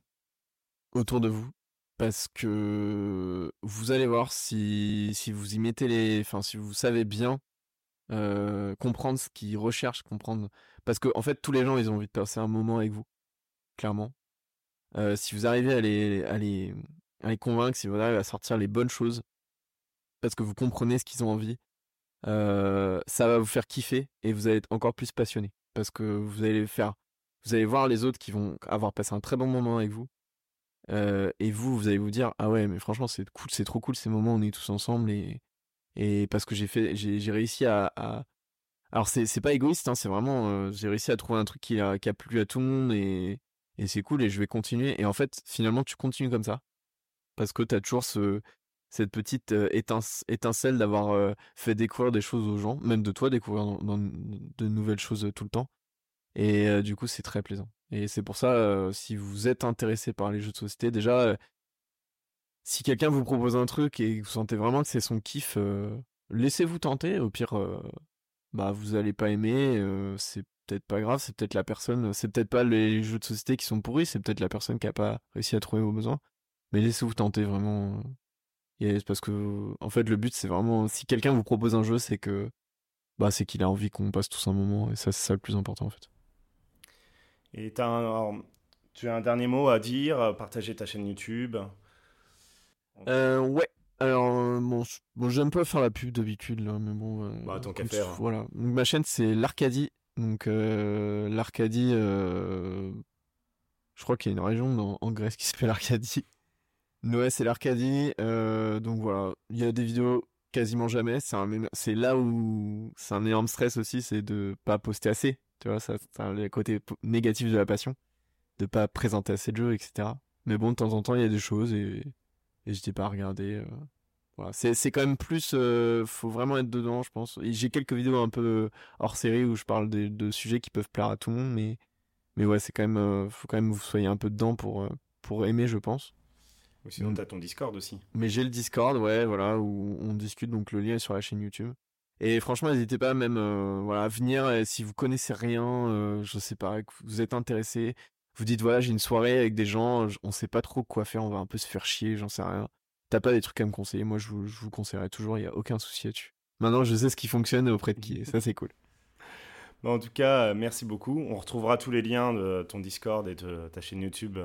autour de vous. Parce que vous allez voir si, si vous y mettez les, enfin si vous savez bien euh, comprendre ce qu'ils recherchent, comprendre parce que en fait tous les gens ils ont envie de passer un moment avec vous, clairement. Euh, si vous arrivez à les, à les convaincre, si vous arrivez à sortir les bonnes choses, parce que vous comprenez ce qu'ils ont envie, euh, ça va vous faire kiffer et vous allez être encore plus passionné parce que vous allez faire, vous allez voir les autres qui vont avoir passé un très bon moment avec vous. Euh, et vous, vous allez vous dire ah ouais mais franchement c'est cool, c'est trop cool ces moments, on est tous ensemble et et parce que j'ai fait, j'ai réussi à, alors c'est c'est pas égoïste, hein, c'est vraiment euh, j'ai réussi à trouver un truc qui a qui a plu à tout le monde et et c'est cool et je vais continuer. Et en fait finalement tu continues comme ça parce que tu as toujours ce cette petite étincelle d'avoir fait découvrir des choses aux gens, même de toi découvrir de nouvelles choses tout le temps. Et du coup, c'est très plaisant. Et c'est pour ça, si vous êtes intéressé par les jeux de société, déjà, si quelqu'un vous propose un truc et que vous sentez vraiment que c'est son kiff, laissez-vous tenter. Au pire, bah vous allez pas aimer, c'est peut-être pas grave, c'est peut-être la personne, c'est peut-être pas les jeux de société qui sont pourris, c'est peut-être la personne qui a pas réussi à trouver vos besoins. Mais laissez-vous tenter vraiment. parce que en fait le but c'est vraiment si quelqu'un vous propose un jeu c'est que bah c'est qu'il a envie qu'on passe tous un moment et ça c'est ça le plus important en fait. Et as tu as un dernier mot à dire, euh, partager ta chaîne YouTube? Euh, Ouais. Alors, bon, bon j'aime pas faire la pub d'habitude, là, mais bon. Euh, bah, tant qu'à faire. Voilà. Donc, ma chaîne, c'est l'Arcadie. Donc, euh, l'Arcadie, euh, je crois qu'il y a une région en Grèce qui s'appelle l'Arcadie. Noé, c'est l'Arcadie. donc, voilà. Il y a des vidéos quasiment jamais. C'est là où c'est un énorme stress aussi, c'est de pas poster assez. Tu vois, ça, c'est le côté négatif de la passion, de pas présenter assez de jeux, etc. Mais bon, de temps en temps, il y a des choses et, et pas à regarder. Euh, voilà. C'est, c'est quand même plus, euh, faut vraiment être dedans, je pense. Et j'ai quelques vidéos un peu hors série où je parle de, de, sujets qui peuvent plaire à tout le monde, mais, mais ouais, c'est quand même, euh, faut quand même que vous soyez un peu dedans pour, pour aimer, je pense. Ou sinon, t'as ton Discord aussi. Mais j'ai le Discord, ouais, voilà, où on discute, donc le lien est sur la chaîne YouTube. Et franchement, n'hésitez pas même euh, voilà, à venir si vous connaissez rien, euh, je sais pas, que vous êtes intéressé, vous dites voilà, j'ai une soirée avec des gens, on sait pas trop quoi faire, on va un peu se faire chier, j'en sais rien. T'as pas des trucs à me conseiller, moi je vous, je vous conseillerais toujours, il y a aucun souci là-dessus. Maintenant, je sais ce qui fonctionne et auprès de qui, et ça c'est cool. en tout cas, euh, merci beaucoup. On retrouvera tous les liens de ton Discord et de ta chaîne YouTube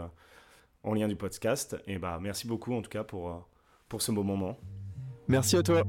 en lien du podcast. Et bah merci beaucoup en tout cas pour, pour ce beau moment. Merci à toi.